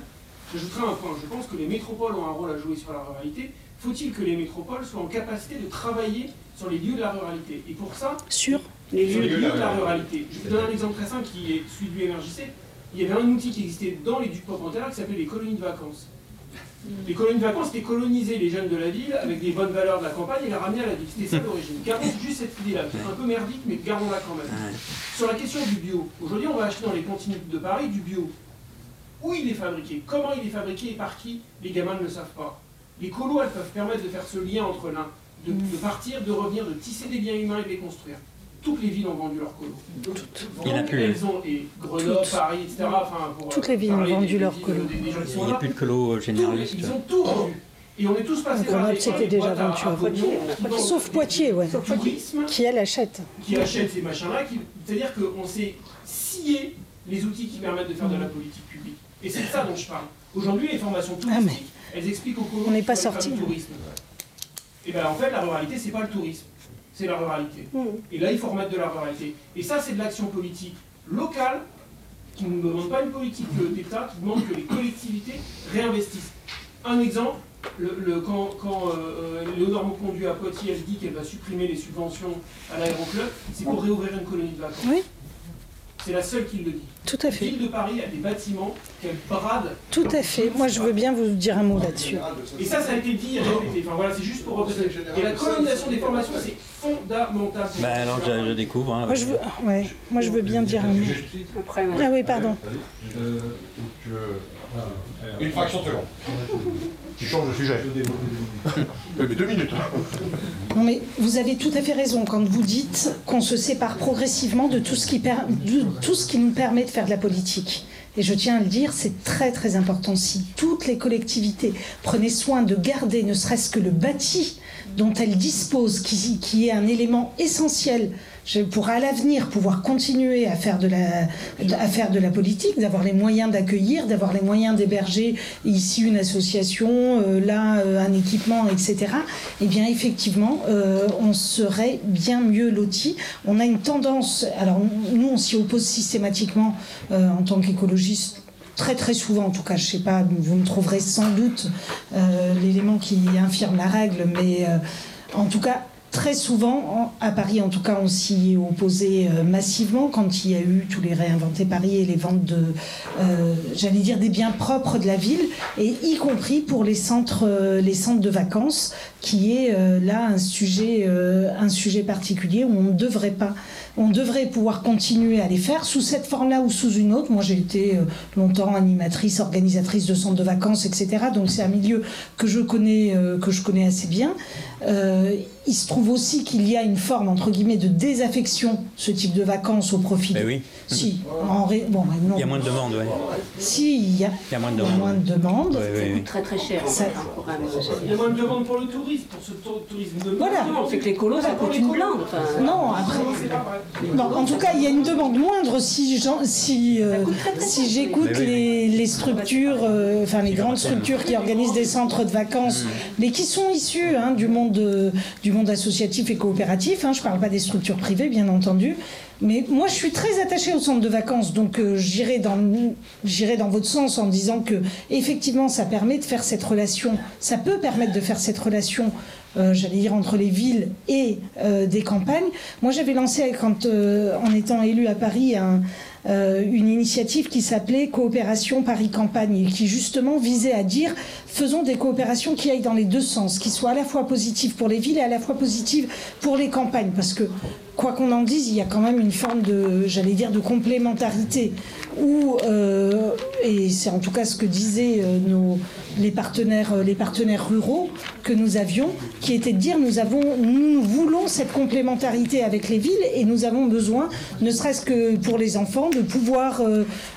J'ajouterai un point, je pense que les métropoles ont un rôle à jouer sur la ruralité. Faut-il que les métropoles soient en capacité de travailler sur les lieux de la ruralité? Et pour ça, Sur les lieux, de la ruralité. Je vous donne un exemple très simple qui est celui du MRJC. Il y avait un outil qui existait dans les ducs qui s'appelait les colonies de vacances. Les colonies de vacances, c'était coloniser les jeunes de la ville avec des bonnes valeurs de la campagne et les ramener à la ville. C'était ça *laughs* l'origine. Gardons juste cette idée-là, un peu merdique, mais gardons-la quand même. Sur la question du bio, aujourd'hui on va acheter dans les cantines de Paris du bio. Où il est fabriqué? Comment il est fabriqué et par qui? Les gamins ne le savent pas. Les colos, elles peuvent permettre de faire ce lien entre l'un, de, de partir, de revenir, de tisser des liens humains et de les construire. Toutes les villes ont vendu leurs colos. Il y en a plus. Elles ont, et Grenoble, Toutes. Paris, etc. Enfin, pour, Toutes les villes ont vendu leurs colos. Il n'y a plus de colo Tous, généraliste. ils ont tout vendu. Et on est tous passés Grenoble, c'était déjà à- vendu à vendent Sauf Poitiers, ouais. du tourisme Qui elle achète qui achètent ces machins-là. C'est-à-dire qu'on s'est scié les outils qui permettent de faire de la politique publique. Et c'est de ça dont je parle. Aujourd'hui, les formations Ah, touristiques, elles expliquent aux colons On n'est pas sorti. du tourisme. Et bien en fait, la ruralité, c'est pas le tourisme, c'est la ruralité. Mmh. Et là, il faut remettre de la ruralité. Et ça, c'est de l'action politique locale qui ne demande pas une politique d'État, qui demande que les collectivités réinvestissent. Un exemple, le, le- quand, quand euh, euh, Léonore à Poitiers, elle dit qu'elle va supprimer les subventions à l'aéroclub, c'est pour réouvrir une colonie de vacances. Oui. C'est la seule qui le dit. Tout à La fait. ville de Paris a des bâtiments qu'elle brade. Tout à fait. Moi, je veux bien vous dire un mot là-dessus. Et ça, ça a été dit et répété. Enfin voilà, c'est juste pour représenter. Et la colonisation des formations, c'est fondamental. Bah alors je, je découvre. hein. Moi, je veux, ouais. Moi, je veux bien dire un mot. Après, ouais. Ah oui, pardon. Une fraction de seconde. *laughs* Tu changes de sujet. *laughs* mais deux minutes. Non, mais vous avez tout à fait raison quand vous dites qu'on se sépare progressivement de tout ce qui, per- de tout ce qui nous permet de faire de la politique. Et je tiens à le dire, c'est très très important. Si toutes les collectivités prenaient soin de garder ne serait-ce que le bâti dont elles disposent, qui, qui est un élément essentiel pour à l'avenir pouvoir continuer à faire de la, à faire de la politique, d'avoir les moyens d'accueillir, d'avoir les moyens d'héberger ici une association, euh, là euh, un équipement, etc. Eh bien effectivement, euh, on serait bien mieux loti. On a une tendance, alors nous on s'y oppose systématiquement en tant qu'écologiste très très souvent, en tout cas, je sais pas, vous me trouverez sans doute euh, l'élément qui infirme la règle, mais euh, en tout cas, très souvent, en- à Paris en tout cas, on s'y opposé euh, massivement quand il y a eu tous les réinventés Paris et les ventes de, euh, j'allais dire, des biens propres de la ville, et y compris pour les centres, euh, les centres de vacances, qui est euh, là un sujet, euh, un sujet particulier où on ne devrait pas on devrait pouvoir continuer à les faire sous cette forme-là ou sous une autre. Moi, j'ai été euh, longtemps animatrice, organisatrice de centres de vacances, etc. Donc, c'est un milieu que je connais, euh, que je connais assez bien. Euh, il se trouve aussi qu'il y a une forme, entre guillemets, de désaffection, ce type de vacances au profit. Ben oui. Si. En ré- bon, ben non. Il y a moins de demandes, oui. Si, il y a, Il y a moins de il y a demandes. moins de demandes. Oui, oui, oui. Très très cher. Ça- un- Il y a moins de demandes pour le tourisme, pour ce tou- tourisme de Voilà. On fait que les colos, ça coûte une blinde. Enfin, Non, après. Non, en tout cas, il y a une demande moindre si, j'en- si, euh, si j'écoute les, les structures, euh, enfin les grandes structures qui organisent des centres de vacances, mais qui sont issues hein, du, monde, euh, du monde associatif et coopératif. hein, je ne parle pas des structures privées, bien entendu. Mais moi, je suis très attachée au centre de vacances, donc euh, j'irai dans, j'irai dans votre sens en disant que effectivement, ça permet de faire cette relation, ça peut permettre de faire cette relation j'allais dire entre les villes et euh, des campagnes. Moi, j'avais lancé, quand, euh, en étant élu à Paris, un, euh, une initiative qui s'appelait Coopération Paris Campagne et qui justement visait à dire faisons des coopérations qui aillent dans les deux sens, qui soient à la fois positives pour les villes et à la fois positives pour les campagnes, parce que quoi qu'on en dise, il y a quand même une forme de, j'allais dire, de complémentarité. Où, euh, et c'est en tout cas ce que disaient euh, nos, les, partenaires, euh, les partenaires ruraux que nous avions, qui était de dire nous, avons, nous voulons cette complémentarité avec les villes et nous avons besoin, ne serait-ce que pour les enfants, de pouvoir,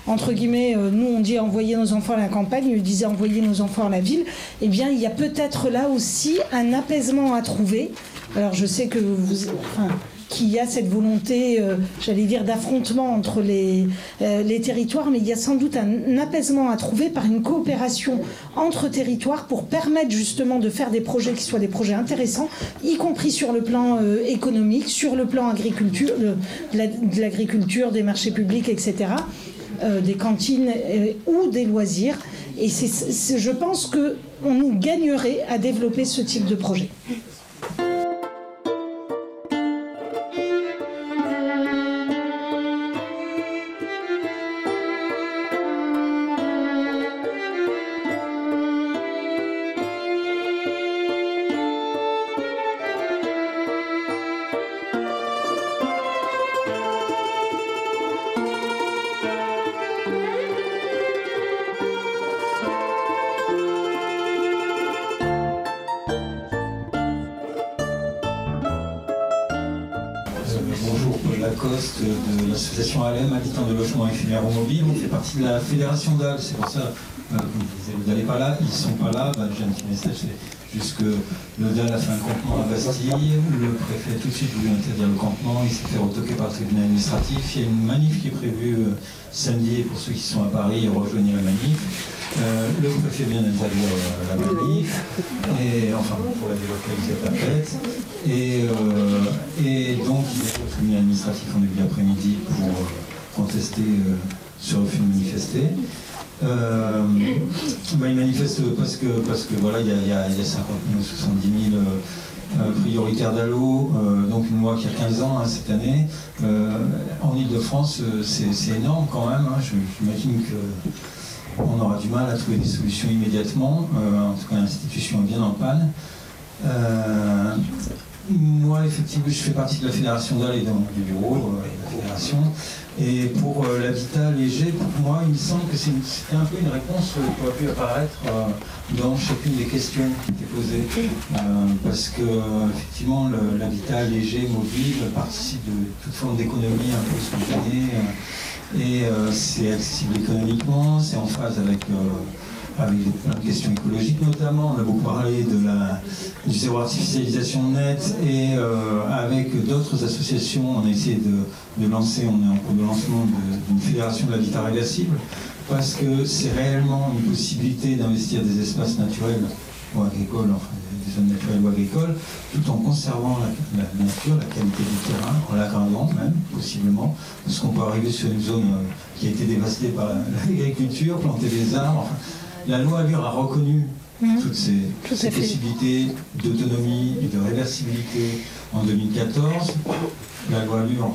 entre guillemets, nous on dit envoyer nos enfants à la campagne, ils disaient envoyer nos enfants à la ville, eh bien il y a peut-être là aussi un apaisement à trouver. Alors je sais que vous... qu'il y a cette volonté, euh, j'allais dire, d'affrontement entre les, euh, les territoires, mais il y a sans doute un apaisement à trouver par une coopération entre territoires pour permettre justement de faire des projets qui soient des projets intéressants, y compris sur le plan euh, économique, sur le plan agriculture, de, de la- de l'agriculture, des marchés publics, etc. des cantines ou des loisirs. Et c'est, je pense que on nous gagnerait à développer ce type de projet. Logement éphémère ou mobile. On fait partie de la fédération DAL, c'est pour ça, euh, vous n'allez pas là, ils sont pas là. Bah, J'ai un petit message, c'est juste que le DAL a fait un campement à Bastille, le préfet tout de suite voulu interdire le campement, il s'est fait retoquer par le tribunal administratif. Il y a une manif qui est prévue euh, samedi, pour ceux qui sont à Paris, rejoignez la manif. Euh, le préfet vient d'interdire la manif, et enfin pour la délocaliser à Tapette. Et, euh, et donc il est au tribunal administratif en début d'après-midi contester euh, ce refus de manifester. Euh, bah, il manifeste parce que, parce que voilà, il y a, il y a- il y a 50 000 ou 70 000 euh, euh, prioritaires d'allo, euh, donc une loi qui a 15 ans hein, cette année. Euh, en Ile-de-France, euh, c'est énorme quand même. hein. J'imagine que on aura du mal à trouver des solutions immédiatement. Euh, en tout cas, l'institution est bien en panne. Moi, effectivement, je fais partie de la fédération d'Al et du bureau euh, de la fédération. Et pour euh, l'habitat léger, pour moi, il me semble que c'était un peu une réponse euh, qui aurait pu apparaître euh, dans chacune des questions qui étaient posées. Parce que, effectivement, l'habitat léger, mobile, participe de toute forme d'économie un peu spontanée. et c'est accessible économiquement, c'est en phase avec, avec plein de questions écologiques notamment. On a beaucoup parlé de la, du zéro artificialisation net et euh, avec d'autres associations, on a essayé de, lancer, on est en cours de lancement d'une fédération de l'habitat réversible parce que c'est réellement une possibilité d'investir des espaces naturels ou agricoles, enfin des zones naturelles ou agricoles, tout en conservant la, la nature, la qualité du terrain, en l'aggravant même, possiblement, parce qu'on peut arriver sur une zone euh, qui a été dévastée par *laughs* l'agriculture, planter des arbres. La loi Allure a reconnu toutes ces, Tout possibilités d'autonomie et de réversibilité en 2014. La loi Allure,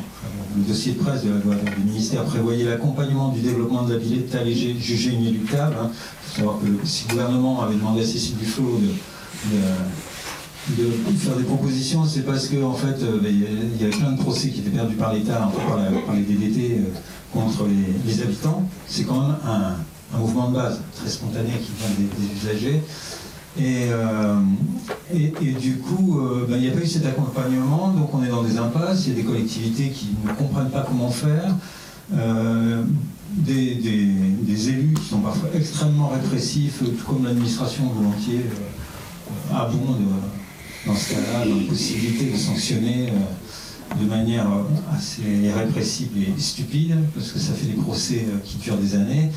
le dossier de presse de la loi du ministère prévoyait l'accompagnement du développement de l'habitat léger jugé inéluctable. Il faut savoir que si le gouvernement avait demandé à Cécile Duflot de, de- de faire des propositions, c'est parce que en fait, euh, ben, il y avait plein de procès qui étaient perdus par l'État, enfin, par, la- par les DDT euh, contre les, les habitants. C'est quand même un, un mouvement de base très spontané qui vient des, usagers. Et, euh, et, et du coup, euh, ben, il n'y a pas eu cet accompagnement, donc on est dans des impasses, il y a des collectivités qui ne comprennent pas comment faire, euh, des, des- élus qui sont parfois extrêmement répressifs, tout comme l'administration volontiers abonde dans ce cas-là, dans la possibilité de sanctionner de manière assez répressible et stupide, parce que ça fait des procès qui durent des années.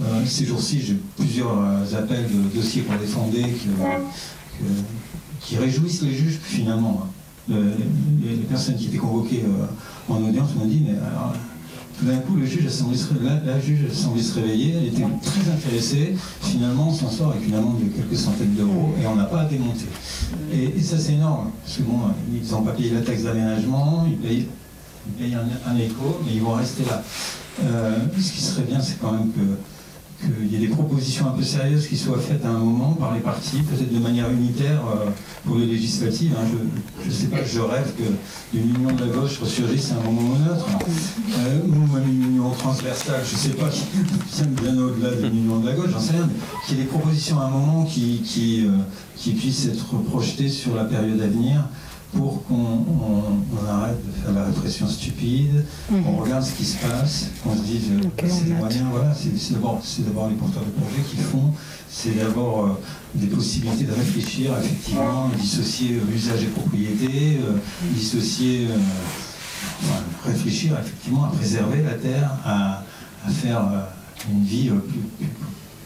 Euh, ces jours-ci, j'ai plusieurs euh, appels de dossiers qu'on défendait que- qui réjouissent les juges finalement. Le- les, personnes qui étaient convoquées euh, en audience m'ont dit, mais alors, tout d'un coup, le juge a semblé se, la, juge a semblé se réveiller, elle était très intéressée. Finalement, on s'en sort avec une amende de quelques centaines d'euros et on n'a pas à démonter. Et, ça, c'est énorme. Parce ils n'ont pas payé la taxe d'aménagement, ils payent, un, écho, mais ils vont rester là. Euh, ce qui serait bien, c'est quand même que qu'il y ait des propositions un peu sérieuses qui soient faites à un moment par les partis, peut-être de manière unitaire euh, pour les législatives. hein. Je ne sais pas, je rêve qu'une union de la gauche ressurgisse à un moment ou un autre, Euh, ou même une union transversale, je ne sais pas, qui aime bien au-delà d'une union de la gauche, j'en sais rien, mais qu'il y ait des propositions à un moment qui, qui, euh, qui puissent être projetées sur la période à venir pour qu'on on- on arrête de faire la répression stupide, qu'on regarde ce qui se passe, qu'on se dise, euh, c'est les moyens, voilà, c'est d'abord les porteurs de projets qui font, c'est d'abord euh, des possibilités de réfléchir, effectivement, dissocier euh, usage et propriété, euh, dissocier, euh, enfin, réfléchir effectivement à préserver la terre, à, à faire euh, une vie euh, plus, plus-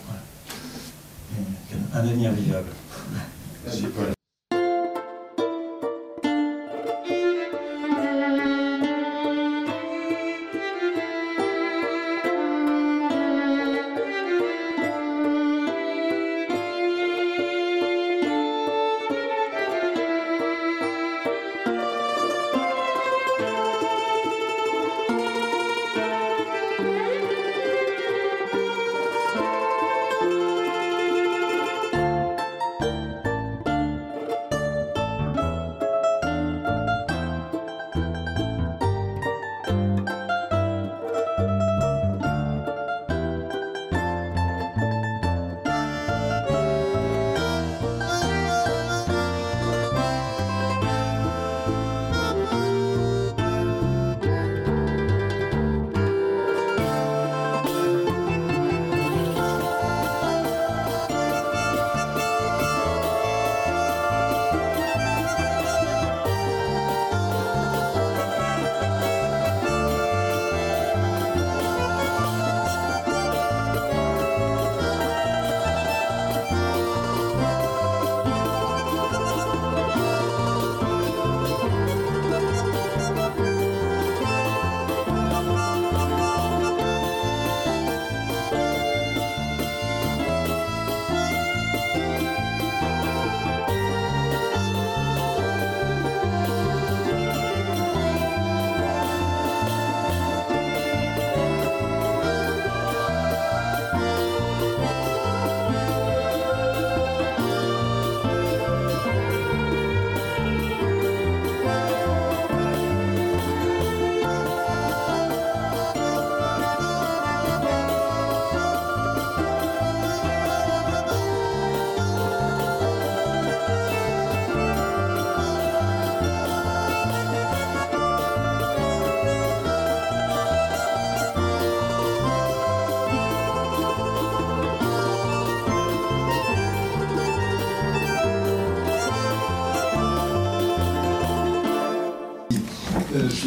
voilà. un avenir vivable. Merci, Paul.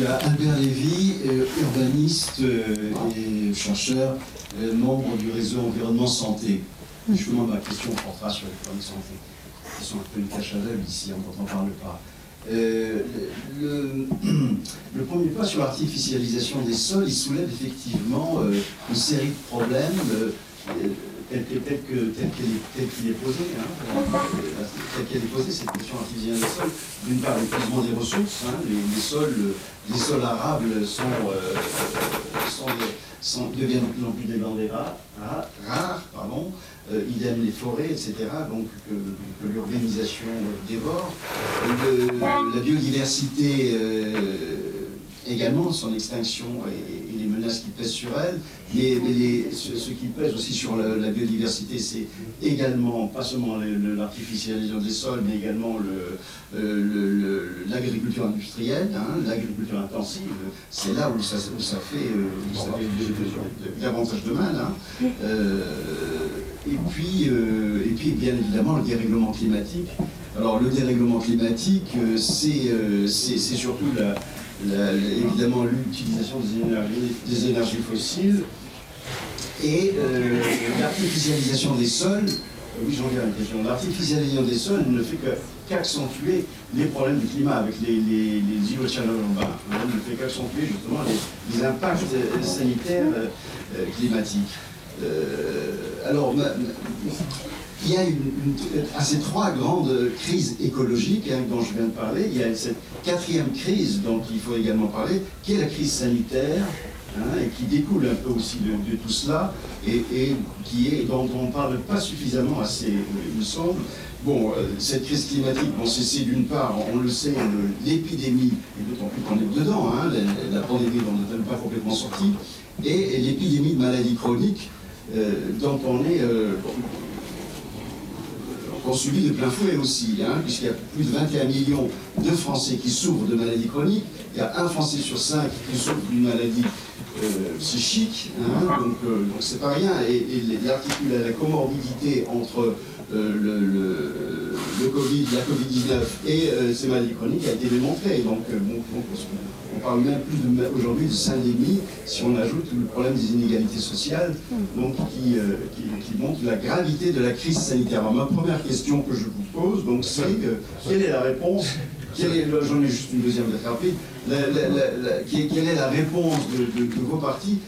Albert Lévy, euh, urbaniste euh, et chercheur, euh, membre du réseau Environnement Santé. Justement, ma question portera sur les problèmes de santé, qui sont un peu une cache aveugle ici, on n'en parle pas. *clears throat* Le, premier pas sur l'artificialisation des sols, il soulève effectivement une série de problèmes euh, tels que- tels que- tels qu'il est, tel posé. Hein, telle qu'elle est posée, cette question artificielle des sols. D'une part, l'épuisement des ressources. hein, les, sols, les sols arables sont, euh, sont deviennent de plus en plus denrées rares, rares, rares, pardon. Euh, idem les forêts, etc. Donc que, l'urbanisation dévore. La biodiversité euh, également, son extinction et, les menace qui pèse sur elle, mais, ce, qui pèse aussi sur la, biodiversité, c'est également, pas seulement le- le- l'artificialisation des sols, mais également le- euh, l'agriculture industrielle, hein, l'agriculture intensive. C'est là où ça, fait, davantage de mal. hein. Euh, et, puis, euh, et puis, bien évidemment, le dérèglement climatique. Alors, le dérèglement climatique, c'est surtout la, évidemment l'utilisation des énergies, fossiles et euh, l'artificialisation des sols. Oui, j'en viens à la question. L'artificialisation des sols ne fait qu'accentuer les problèmes du climat avec les, les, les îlots hein, ne fait qu'accentuer justement les, impacts euh, sanitaires euh, climatiques. Alors, ma- il y a ces trois grandes crises écologiques hein, dont je viens de parler, il y a cette quatrième crise dont il faut également parler, qui est la crise sanitaire, hein, et qui découle un peu aussi de, tout cela, et, qui est, dont on ne parle pas suffisamment assez, euh, il me semble. Bon, euh, cette crise climatique, bon, c'est d'une part, on le sait, le- l'épidémie, et d'autant plus qu'on est dedans, hein, la, pandémie dont on n'est pas complètement sorti, et, l'épidémie de maladies chroniques euh, dont on est qu'on de plein fouet aussi, hein, puisqu'il y a plus de 21 millions de Français qui souffrent de maladies chroniques, il y a un Français sur cinq qui souffre d'une maladie euh, psychique, hein, donc euh, donc c'est pas rien, et, et l'articula- la comorbidité entre euh, le, Covid, la Covid-19 et ces maladies chroniques a été démontrée, donc euh, bon, donc, on parle même plus de- aujourd'hui de syndémie si on ajoute le problème des inégalités sociales, donc qui, euh, qui, qui montre la gravité de la crise sanitaire. Alors, ma première question que je vous pose, donc, c'est euh, quelle est la réponse J'en ai juste une deuxième très rapide. La- la- la- la- quelle quelle est la réponse de, de- de vos partis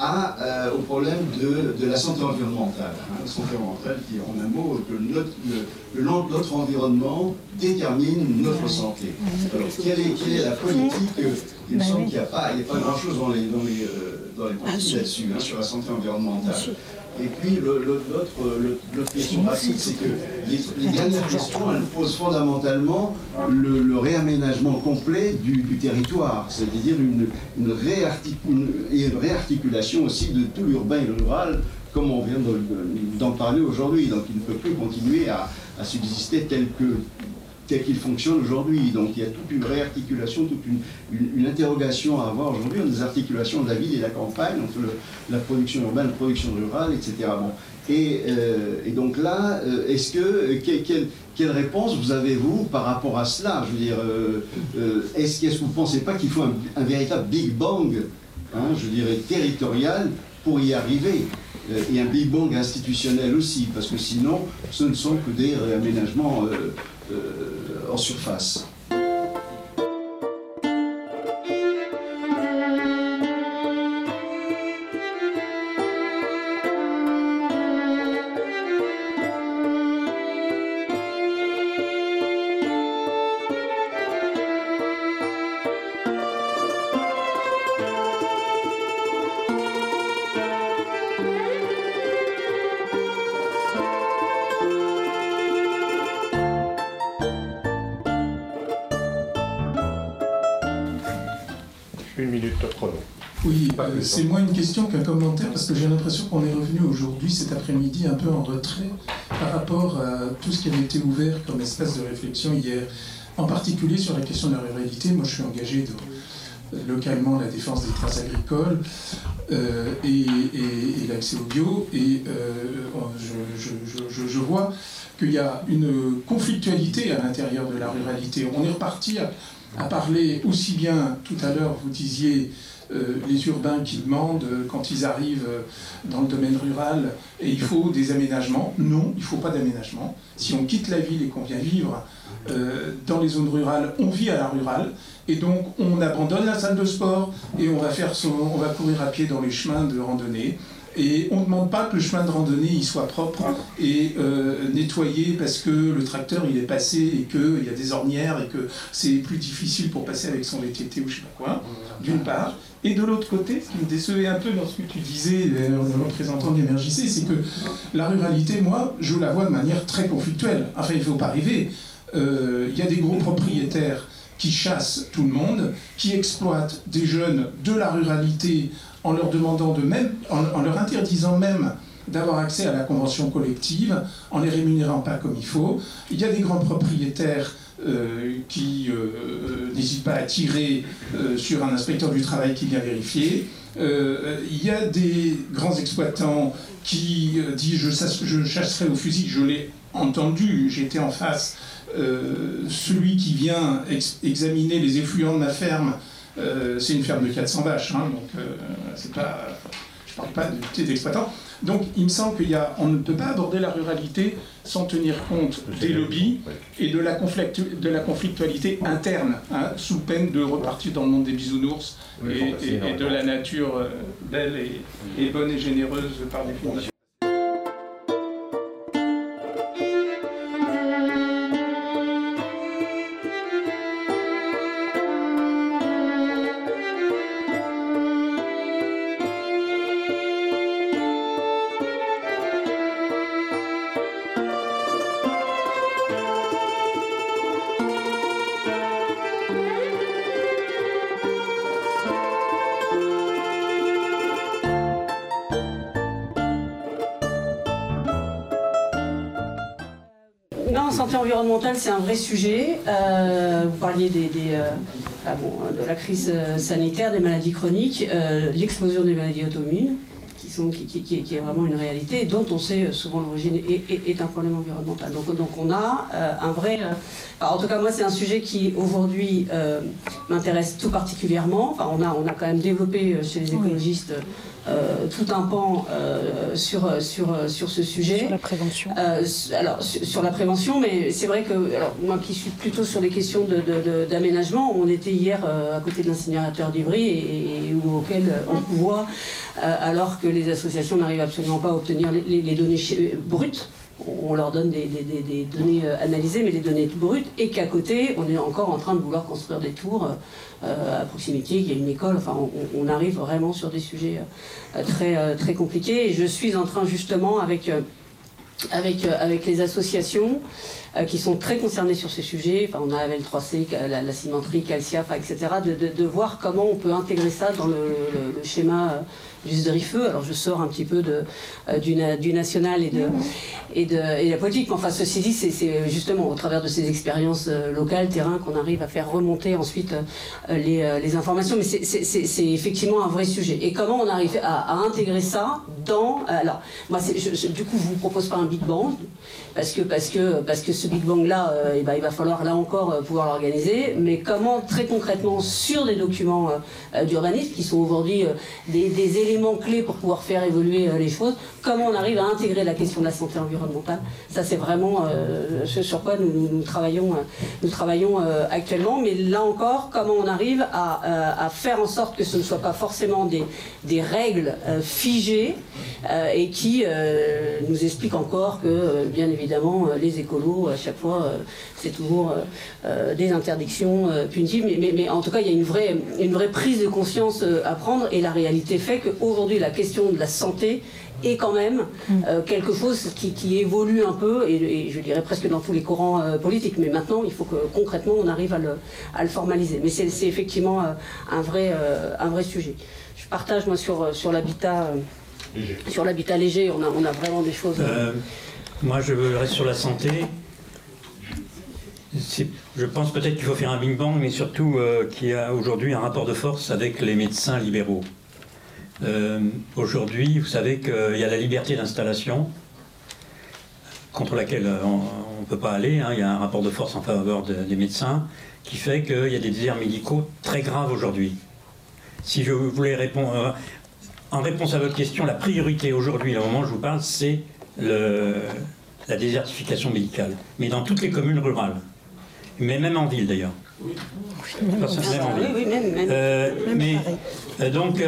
à, euh, au problème de, de la santé environnementale hein, La santé environnementale qui, en un mot, que notre, le- notre environnement détermine notre santé. Alors, quelle est, quelle est la politique Il me semble oui. qu'il n'y a pas, il y a pas grand-chose dans les, dans les, euh, dans les Ah, là-dessus, hein, sur la santé environnementale. Et puis l'autre l'autre question pratique, c'est que les, les dernières questions, elles posent fondamentalement le, le réaménagement complet du, du territoire, c'est-à-dire une, réarticulation aussi de tout l'urbain et le rural, comme on vient de- d'en parler aujourd'hui. Donc il ne peut plus continuer à, à subsister tel que qu'il fonctionne aujourd'hui. Donc il y a toute une réarticulation, toute une, une- interrogation à avoir aujourd'hui, des articulations de la ville et de la campagne, entre la production urbaine, la production rurale, etc. Bon. Et, euh, et donc là, euh, est-ce que, euh, que- quelle, quelle réponse vous avez, vous, par rapport à cela? Je veux dire, est-ce que vous ne pensez pas qu'il faut un, véritable Big Bang, hein, je dirais, territorial, pour y arriver et un Big Bang institutionnel aussi, parce que sinon, ce ne sont que des réaménagements en surface. C'est moins une question qu'un commentaire parce que j'ai l'impression qu'on est revenu aujourd'hui, cet après-midi, un peu en retrait par rapport à tout ce qui avait été ouvert comme espace de réflexion hier. En particulier sur la question de la ruralité, moi je suis engagé de, localement à la défense des traces agricoles euh, et, l'accès au bio et euh, je, vois qu'il y a une conflictualité à l'intérieur de la ruralité. On est reparti à, parler aussi bien, tout à l'heure vous disiez, euh, les urbains qui demandent euh, quand ils arrivent euh, dans le domaine rural et il faut des aménagements. Non, il ne faut pas d'aménagement. Si on quitte la ville et qu'on vient vivre euh, dans les zones rurales, on vit à la rurale et donc on abandonne la salle de sport et on va on va courir à pied dans les chemins de randonnée. Et on ne demande pas que le chemin de randonnée il soit propre et euh, nettoyé parce que le tracteur il est passé et qu'il y a des ornières et que c'est plus difficile pour passer avec son VTT ou je sais pas quoi, d'une part. Et de l'autre côté, ce qui me décevait un peu dans ce que tu disais, le représentant de l'MRJC, c'est que la ruralité, moi, je la vois de manière très conflictuelle. Enfin, il ne faut pas rêver. Euh, Il y a des gros propriétaires qui chassent tout le monde, qui exploitent des jeunes de la ruralité en leur demandant de même, en, leur interdisant même d'avoir accès à la convention collective, en les rémunérant pas comme il faut. Il y a des grands propriétaires euh, qui euh, n'hésitent pas à tirer euh, sur un inspecteur du travail qui vient vérifier. Euh, il y a des grands exploitants qui euh, disent je, chasse- je chasserai au fusil, je l'ai entendu, j'étais en face. Euh, celui qui vient ex- examiner les effluents de ma ferme, euh, c'est une ferme de 400 vaches, hein, donc euh, c'est pas, je parle pas de petits exploitants. Donc il me semble qu'il y a, on ne peut pas aborder la ruralité sans tenir compte des lobbies et de la, conflictu- de la conflictualité interne, hein, sous peine de repartir dans le monde des bisounours et, et- de la nature euh, belle et, et bonne et généreuse par définition. Santé environnementale, c'est un vrai sujet. Euh, vous parliez des, des, euh, ah bon, de la crise euh, sanitaire, des maladies chroniques, euh, l'explosion des maladies auto-immunes, qui, sont, qui, qui- qui- qui est vraiment une réalité, dont on sait souvent l'origine est, est- est un problème environnemental. Donc, donc on a un vrai... alors, en tout cas, moi, c'est un sujet qui, aujourd'hui, m'intéresse tout particulièrement. Enfin, on, a, on a quand même développé chez les écologistes tout un pan euh, sur, sur, sur ce sujet. Sur la prévention. alors, sur, sur la prévention, mais c'est vrai que, alors, moi qui suis plutôt sur les questions de- de- de- d'aménagement, on était hier euh, à côté de l'incinérateur d'Ivry et, auquel on voit, euh, alors que les associations n'arrivent absolument pas à obtenir les, données euh, brutes, on leur donne des, données euh, analysées, mais des données brutes, et qu'à côté, on est encore en train de vouloir construire des tours euh, à proximité, il y a une école, enfin, on, arrive vraiment sur des sujets euh, très, euh, compliqués. Et je suis en train justement avec, euh, avec, euh, avec les associations euh, qui sont très concernées sur ces sujets, enfin, on a L3C, la, la cimenterie, Calcia, etc., de, voir comment on peut intégrer ça dans le schéma euh, du SDRIFE. Alors je sors un petit peu de, euh, du, na- du national et de, et de, et de la politique, mais enfin ceci dit, c'est- c'est justement au travers de ces expériences euh, locales, terrain, qu'on arrive à faire remonter ensuite euh, les, euh, les informations. Mais c'est- effectivement un vrai sujet. Et comment on arrive à, à intégrer ça dans... Alors, moi, c'est- je- je- du coup, je vous propose pas un Big Bang, parce que, parce que, parce que ce Big Bang-là, euh, eh ben, il va falloir là encore euh, pouvoir l'organiser, mais comment très concrètement sur des documents euh, d'urbanisme, qui sont aujourd'hui des, éléments clés pour pouvoir faire évoluer les choses, comment on arrive à intégrer la question de la santé environnementale? Ça, c'est vraiment ce sur quoi nous, travaillons, nous travaillons actuellement, mais là encore, comment on arrive à, faire en sorte que ce ne soit pas forcément des, règles figées et qui nous expliquent encore que, bien évidemment, euh, les écolos, à chaque fois, euh, c'est toujours euh, des interdictions punitives. Mais, mais- mais en tout cas, il y a une vraie, une vraie prise de conscience à prendre et la réalité fait qu'aujourd'hui, la question de la santé est quand même euh, quelque chose qui, qui évolue un peu, et, et je dirais presque dans tous les courants euh, politiques. Mais maintenant, il faut que concrètement, on arrive à le, à le formaliser. Mais c'est effectivement euh, un, vrai, un vrai sujet. Je partage, moi, sur, sur l'habitat. sur l'habitat léger, on a, on a vraiment des choses. Moi, je reste sur la santé. Je pense peut-être qu'il faut faire un Big Bang, mais surtout euh, qu'il y a aujourd'hui un rapport de force avec les médecins libéraux. Euh, aujourd'hui, vous savez qu'il y a la liberté d'installation, contre laquelle euh, on ne peut pas aller. hein. Il y a un rapport de force en faveur de- des médecins qui fait qu'il y a des déserts médicaux très graves aujourd'hui. Si je voulais répondre, en réponse à votre question, la priorité aujourd'hui, au moment où je vous parle, c'est le- la désertification médicale. Mais dans toutes les communes rurales. Mais même en ville d'ailleurs. Ça, même en ville. Oui, oui, même- même- Euh, même mais pareil. euh, donc,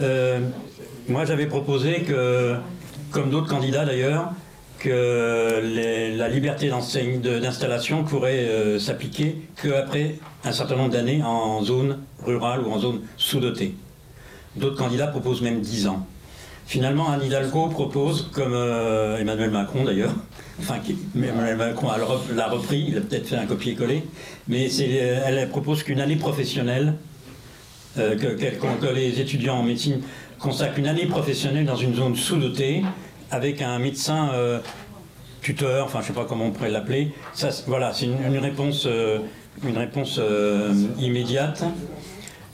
euh, moi j'avais proposé que, comme d'autres candidats d'ailleurs, que les- la liberté d'installation pourrait euh, s'appliquer qu'après un certain nombre d'années en zone rurale ou en zone sous-dotée. D'autres candidats proposent même 10 ans. Finalement, Anne Hidalgo propose, comme euh, Emmanuel Macron d'ailleurs, *laughs* enfin, Emmanuel Macron l'a repris, il a peut-être fait un copier-coller, mais euh, elle propose qu'une année professionnelle euh, que, les étudiants en médecine consacrent une année professionnelle dans une zone sous-dotée avec un médecin tuteur, enfin je ne sais pas comment on pourrait l'appeler. Voilà, c'est une, réponse, une réponse immédiate.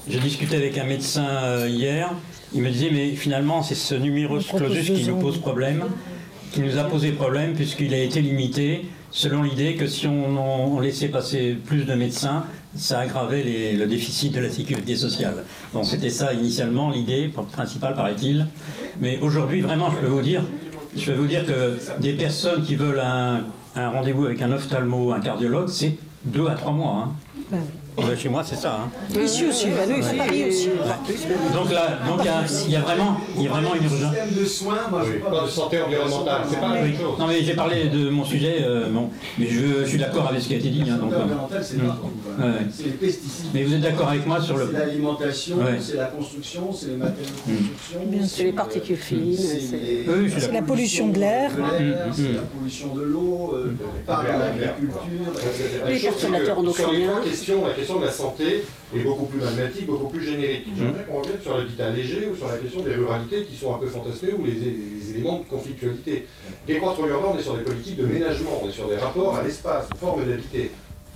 J'ai discuté avec un médecin hier. Il me disait, mais finalement, c'est ce numerus clausus qui nous pose problème, qui nous a posé problème, puisqu'il a été limité selon l'idée que si on, on laissait passer plus de médecins, ça aggravait les- le déficit de la sécurité sociale. Donc c'était ça initialement l'idée principale, paraît-il. Mais aujourd'hui, vraiment, je peux vous dire, je peux vous dire que des personnes qui veulent un, un rendez-vous avec un ophtalmo, un cardiologue, c'est deux à trois mois. hein. Euh, Chez moi, c'est ça. hein. Ici aussi, bah oui, c'est Paris aussi. Donc là, donc il y a- il y, a vraiment, il y a vraiment une urgence. Système de soins, moi je Oui, parle pas de santé environnementale, c'est pas la même chose. Non mais j'ai parlé de mon sujet, euh, bon, mais je, je suis d'accord avec ce qui a été dit. hein, donc, santé euh, c'est. Ouais, ouais. C'est les pesticides. Mais vous êtes d'accord avec moi sur le- C'est l'alimentation, Ouais. c'est la construction, c'est les matériaux de Hmm. construction. C'est les particules fines, C'est la pollution de l'air. de l'air, Hmm, c'est la pollution de l'eau, euh, par l'agriculture. Les perturbateurs endocriniens. Question de la santé est beaucoup plus mathématique, beaucoup plus générique. J'aimerais qu'on revienne sur l'habitat léger ou sur la question des ruralités qui sont un peu fantasmées ou les, les éléments de conflictualité. Décroître l'urbain, on est sur des politiques de ménagement, on est sur des rapports à l'espace, aux formes d'habiter.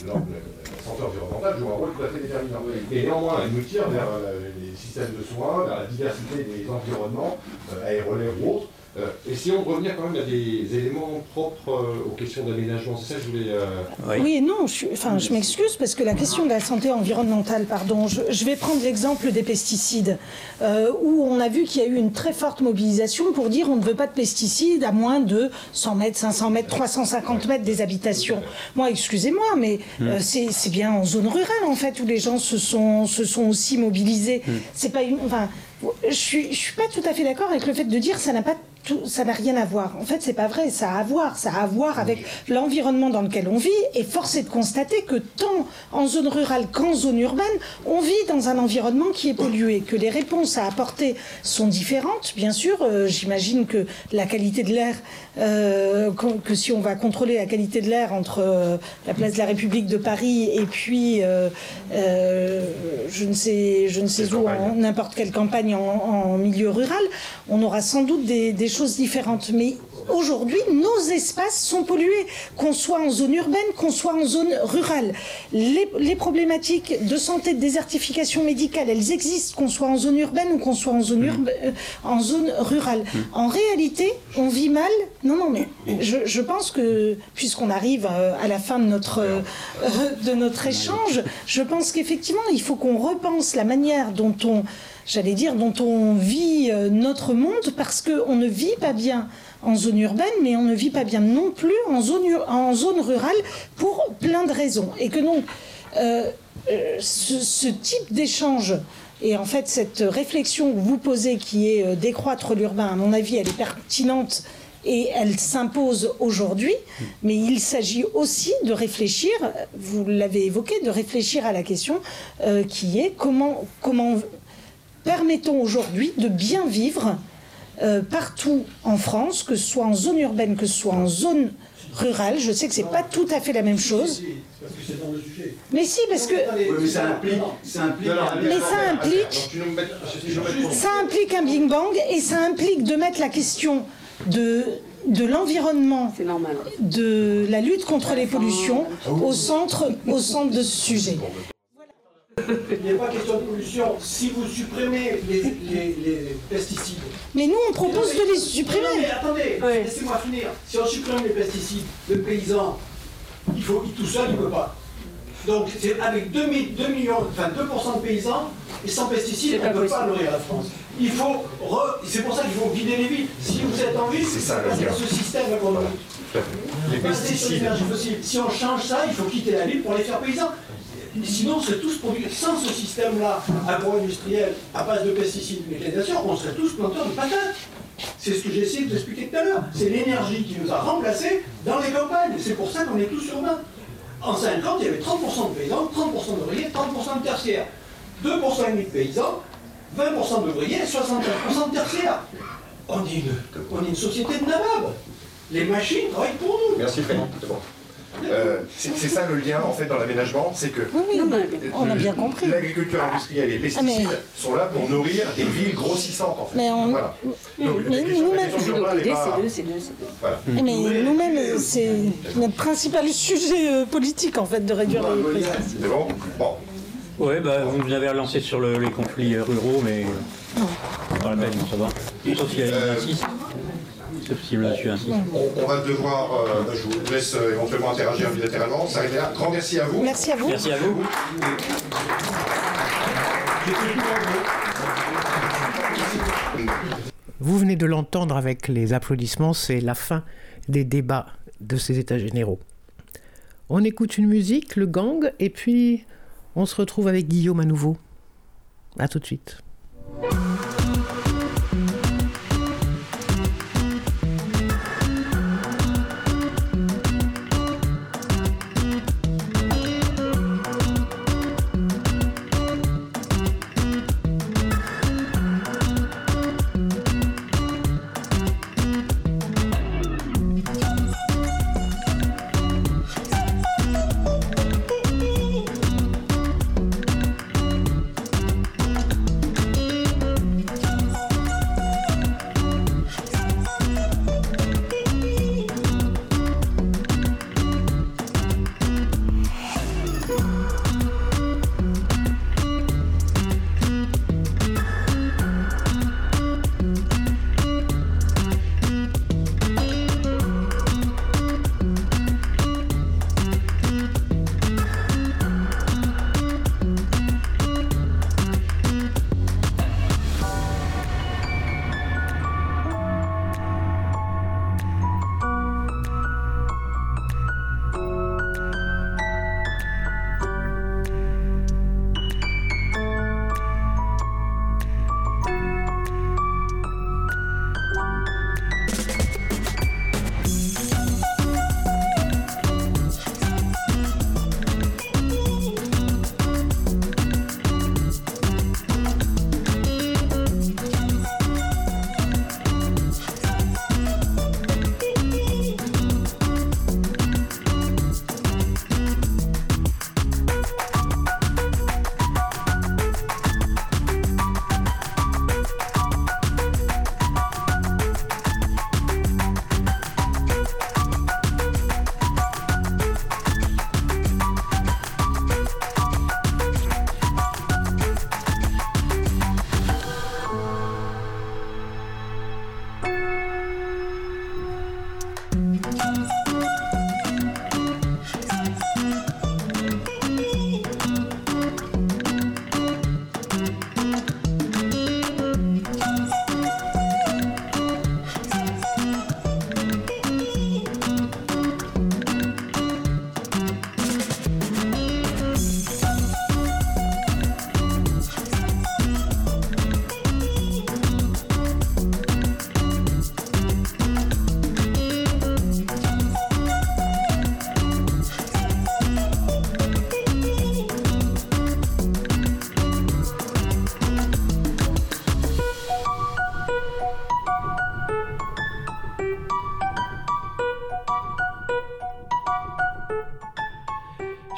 La la santé environnementale joue un rôle tout à fait déterminant. Et néanmoins, elle nous tire vers euh, les systèmes de soins, vers la diversité des environnements, euh, aérolaires ou autres. Euh, essayons de revenir quand même à des éléments propres euh, aux questions d'aménagement. C'est ça que je voulais. euh, Oui et non, je, enfin, je m'excuse parce que la question de la santé environnementale, pardon, je, je vais prendre l'exemple des pesticides, euh, où on a vu qu'il y a eu une très forte mobilisation pour dire on ne veut pas de pesticides à moins de 100 mètres, 500 mètres, 350 mètres des habitations. Moi, excusez-moi, mais euh, c'est bien en zone rurale en fait où les gens se sont, se sont aussi mobilisés. C'est pas une, enfin, je suis, je suis pas tout à fait d'accord avec le fait de dire ça n'a pas tout- ça n'a rien à voir. En fait, c'est pas vrai. Ça a à voir. Ça a à voir avec l'environnement dans lequel on vit. Et force est de constater que tant en zone rurale qu'en zone urbaine, on vit dans un environnement qui est pollué. Que les réponses à apporter sont différentes, bien sûr. Euh, J'imagine que la qualité de l'air, euh, que, que si on va contrôler la qualité de l'air entre euh, la place de la République de Paris et puis euh, euh, je ne sais, je ne sais où, n'importe quelle campagne en, en milieu rural, on aura sans doute des, des choses différentes. Mais aujourd'hui, nos espaces sont pollués, qu'on soit en zone urbaine, qu'on soit en zone rurale. Les, les problématiques de santé, de désertification médicale, elles existent, qu'on soit en zone urbaine ou qu'on soit en zone, urba- euh, en zone rurale. En réalité, on vit mal. Non, non, mais je, je pense que, puisqu'on arrive euh, à la fin de notre, euh, de notre échange, je pense qu'effectivement, il faut qu'on repense la manière dont on, j'allais dire, dont on vit notre monde, parce qu'on ne vit pas bien en zone urbaine, mais on ne vit pas bien non plus en zone, en zone rurale pour plein de raisons. Et que donc, euh, euh, ce, type d'échange et en fait, cette réflexion que vous posez, qui est euh, décroître l'urbain, à mon avis, elle est pertinente et elle s'impose aujourd'hui. Mais il s'agit aussi de réfléchir, vous l'avez évoqué, de réfléchir à la question qui est comment, comment permettons aujourd'hui de bien vivre euh, partout en France, que ce soit en zone urbaine, que ce soit en zone rurale. Je sais que c'est pas tout à fait la même chose. Mais si, parce que mais ça implique. Ça implique Mais ça implique- ça implique un Big Bang et ça implique de mettre la question de, de l'environnement, de la lutte contre les pollutions au centre, au centre de ce sujet. Il n'est pas question de pollution. Si vous supprimez les, les- les pesticides. Mais nous, on propose de les supprimer. Non, mais attendez, laissez-moi finir. Si on supprime les pesticides, le paysan, il faut, il- tout seul, il ne peut pas. Donc, c'est avec 2, millions, enfin 2% de paysans et sans pesticides, on pas ne peut pas nourrir la France. Il faut. re- C'est pour ça qu'il faut vider les villes. Si vous êtes en ville, C'est ça, ce système qu'on a. Les pesticides. l'énergie fossile. Si on change ça, il faut quitter la ville pour les faire paysans. Sinon, on serait tous produits. Sans ce système-là, agro-industriel, à base de pesticides et de mécanisation, on serait tous planteurs de patates. C'est ce que j'ai essayé de vous expliquer tout à l'heure. C'est l'énergie qui nous a remplacés dans les campagnes. C'est pour ça qu'on est tous urbains. En 50, il y avait 30% de paysans, 30% d'ouvriers, 30% de tertiaires. 2% et demi de paysans, 20% d'ouvriers et 75% de tertiaires. On est, une, société de nababs. Les machines travaillent pour nous. Merci Frédéric, c'est. Euh, c'est ça le lien en fait dans l'aménagement, c'est que oui, on a bien compris. l'agriculture industrielle et les Ah, mais- pesticides sont là pour nourrir des villes grossissantes en fait. Mais on- Voilà. Donc, mais la question- la nous-mêmes- pas- C'est deux, c'est deux. Voilà. Mais nous-mêmes, c'est notre principal sujet euh, politique en fait de réduire les pesticides. C'est bon Bon. Oui, bah, vous nous avez relancé sur le- les conflits euh, ruraux, mais dans la peine, ça va. Sauf si elle insiste. Sauf si là-dessus insiste. On, on va devoir, euh, je vous laisse euh, éventuellement interagir bilatéralement. S'arrêter là. Grand merci à vous. Merci à vous. Merci à vous. Vous venez de l'entendre avec les applaudissements, c'est la fin des débats de ces États généraux. On écoute une musique, le gang, et puis on se retrouve avec Guillaume à nouveau. A tout de suite.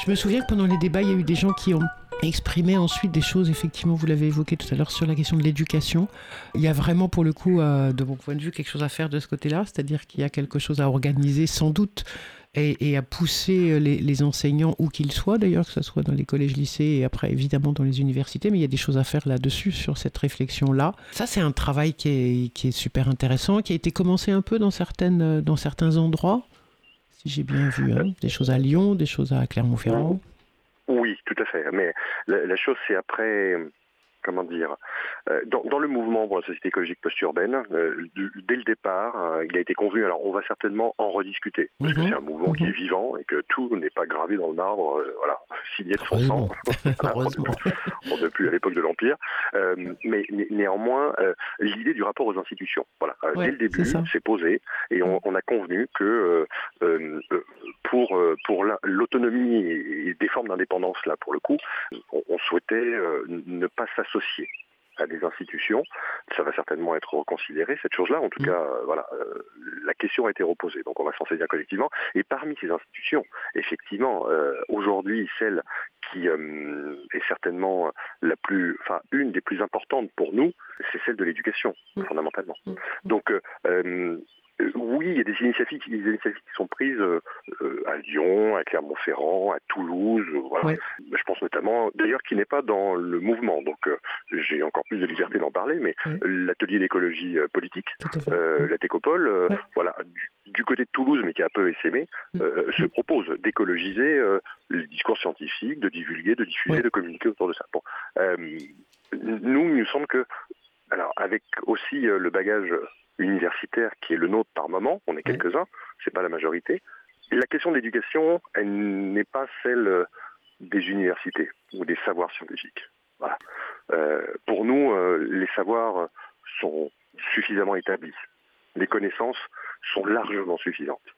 Je me souviens que pendant les débats, il y a eu des gens qui ont exprimé ensuite des choses, effectivement, vous l'avez évoqué tout à l'heure, sur la question de l'éducation. Il y a vraiment, pour le coup, euh, de mon point de vue, quelque chose à faire de ce côté-là, c'est-à-dire qu'il y a quelque chose à organiser, sans doute, et, à pousser les, les enseignants, où qu'ils soient d'ailleurs, que ce soit dans les collèges, lycées, et après, évidemment, dans les universités, mais il y a des choses à faire là-dessus, sur cette réflexion-là. Ça, c'est un travail qui est, super intéressant, qui a été commencé un peu dans, dans certains endroits, j'ai bien vu, hein. des choses à Lyon, des choses à Clermont-Ferrand. Oui, tout à fait. Mais la chose, c'est après, comment dire, euh, dans, dans, le mouvement pour la société écologique post-urbaine, euh, dès le départ, euh, il a été convenu, alors on va certainement en rediscuter, parce que c'est un mouvement qui est vivant et que tout n'est pas gravé dans le marbre, voilà, signé de son sang. *laughs* *laughs* On ne plus à l'époque de l'Empire. Mais né- néanmoins, l'idée du rapport aux institutions, voilà, Ouais, dès le début, c'est posé et on, on a convenu que pour, euh, la- l'autonomie et des formes d'indépendance, là, pour le coup, on, on souhaitait euh, ne pas s'associer. à des institutions. Ça va certainement être reconsidéré, cette chose-là. En tout cas, euh, voilà, euh, la question a été reposée, donc on va s'en saisir collectivement. Et parmi ces institutions, effectivement, euh, aujourd'hui, celle qui est certainement la plus, enfin, une des plus importantes pour nous, c'est celle de l'éducation, fondamentalement. Donc, euh, euh, oui, il y a des initiatives, des initiatives qui sont prises euh, à Lyon, à Clermont-Ferrand, à Toulouse. euh, voilà. Je pense notamment, d'ailleurs, qui n'est pas dans le mouvement, donc euh, j'ai encore plus de liberté d'en parler, mais l'atelier d'écologie politique, euh, la Técopole, voilà, du, du côté de Toulouse, mais qui est un peu essaimé, se propose d'écologiser les discours scientifiques, de divulguer, de diffuser, de communiquer autour de ça. Bon, nous, il nous semble que, alors, avec aussi le bagage universitaire qui est le nôtre par moment, on est quelques-uns, c'est pas la majorité. La question de l'éducation, elle n'est pas celle euh, des universités ou des savoirs scientifiques. Voilà. Euh, pour nous, euh, les savoirs sont suffisamment établis. Les connaissances sont largement suffisantes.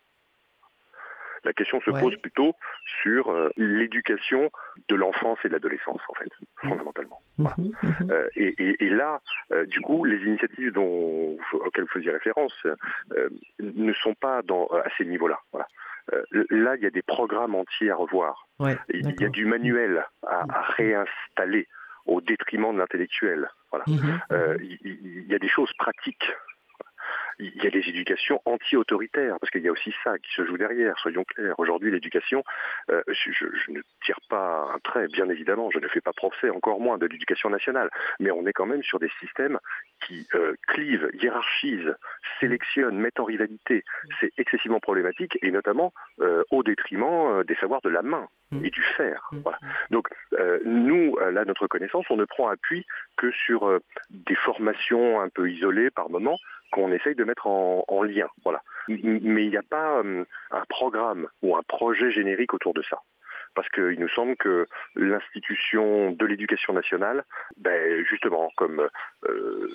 La question se pose plutôt sur euh, l'éducation de l'enfance et de l'adolescence, en fait, fondamentalement. Voilà. Euh, et, et- et là, euh, du coup, les initiatives dont, auxquelles vous faisiez référence euh, ne sont pas dans, à ces niveaux-là. Voilà. Euh, là, il y a des programmes entiers à revoir. Ouais, il y a du manuel à, à réinstaller au détriment de l'intellectuel. Voilà. Euh, il, il- il y a des choses pratiques. Il y a des éducations anti-autoritaires, parce qu'il y a aussi ça qui se joue derrière, soyons clairs. Aujourd'hui, l'éducation, euh, je, ne tire pas un trait, bien évidemment, je ne fais pas procès, encore moins, de l'éducation nationale, mais on est quand même sur des systèmes qui euh, clivent, hiérarchisent, sélectionnent, mettent en rivalité. C'est excessivement problématique, et notamment euh, au détriment des savoirs de la main et du faire. Voilà. Donc, euh, nous, là, notre connaissance, on ne prend appui que sur euh, des formations un peu isolées par moment qu'on essaye de mettre en, en lien. Voilà. Mais il n'y a pas euh, un programme ou un projet générique autour de ça. Parce qu'il nous semble que l'institution de l'éducation nationale, ben, justement, comme euh,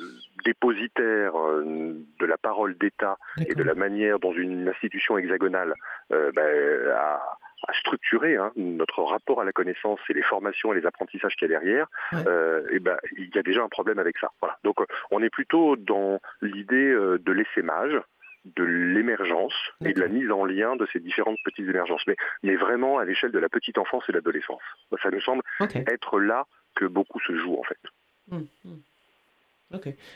dépositaire euh, de la parole d'État et de la manière dont une institution hexagonale euh, ben, a, a structuré hein, notre rapport à la connaissance et les formations et les apprentissages qu'il y a derrière, euh, et ben, il y a déjà un problème avec ça. Voilà. Donc on est plutôt dans l'idée euh, de l'essaimage, de l'émergence et de la mise en lien de ces différentes petites émergences, mais, mais vraiment à l'échelle de la petite enfance et de l'adolescence. Ça nous semble être là que beaucoup se joue en fait.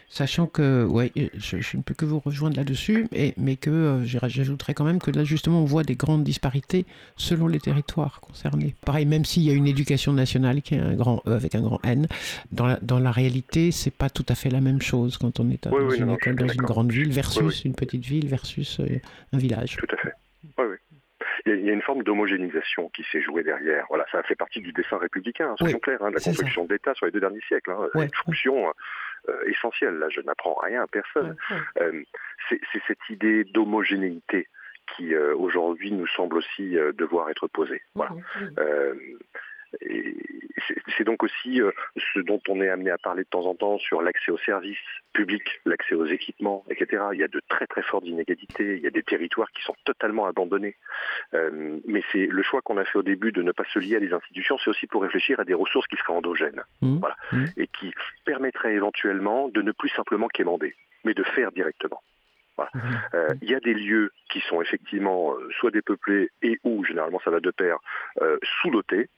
Sachant que, ouais, je, je ne peux que vous rejoindre là-dessus, et- mais que euh, j'ajouterais quand même que là, justement, on voit des grandes disparités selon les territoires concernés. Pareil, même s'il y a une éducation nationale qui est un grand E avec un grand N, dans la, dans la réalité, c'est pas tout à fait la même chose quand on est à- Oui, dans oui, une non, je école, suis dans une d'accord. grande ville versus Oui, une petite ville versus euh, un village. Tout à fait. Oui, oui. Il y, a, une forme d'homogénéisation qui s'est jouée derrière. Voilà, ça fait partie du dessin républicain, hein, soyons Oui, clairs, hein, de la construction de l'État sur les deux derniers siècles. Hein, Ouais. Une fonction euh, essentielle. Là, je n'apprends rien à personne. Euh, c'est cette idée d'homogénéité qui euh, aujourd'hui nous semble aussi euh, devoir être posée. Voilà. Euh, c'est- donc aussi euh, ce dont on est amené à parler de temps en temps sur l'accès aux services publics, l'accès aux équipements, etc. Il y a de très très fortes inégalités, il y a des territoires qui sont totalement abandonnés. Euh, mais c'est le choix qu'on a fait au début de ne pas se lier à des institutions, c'est aussi pour réfléchir à des ressources qui seraient endogènes, voilà, et qui permettraient éventuellement de ne plus simplement quémander, mais de faire directement. Voilà. Euh, Il y a des lieux qui sont effectivement euh, soit dépeuplés et ou, généralement ça va de pair, euh, sous-dotés,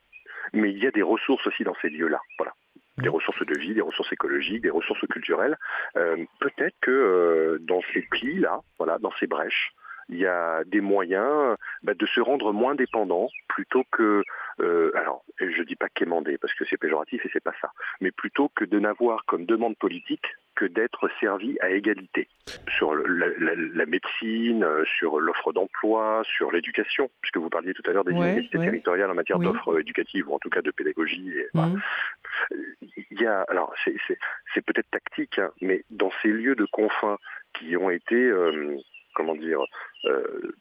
mais il y a des ressources aussi dans ces lieux-là. Voilà. Des ressources de vie, des ressources écologiques, des ressources culturelles. Euh, Peut-être que euh, dans ces plis-là, voilà, dans ces brèches, il y a des moyens bah, de se rendre moins dépendant plutôt que, euh, alors je dis pas quémander parce que c'est péjoratif et c'est pas ça, mais plutôt que de n'avoir comme demande politique que d'être servi à égalité sur la, la- la médecine, euh, sur l'offre d'emploi, sur l'éducation, puisque vous parliez tout à l'heure des Ouais, inégalités ouais. territoriales en matière Oui. d'offres éducatives ou en tout cas de pédagogie. et voilà. Il y a, alors c'est, peut-être tactique, hein, mais dans ces lieux de confins qui ont été, euh, comment dire, euh,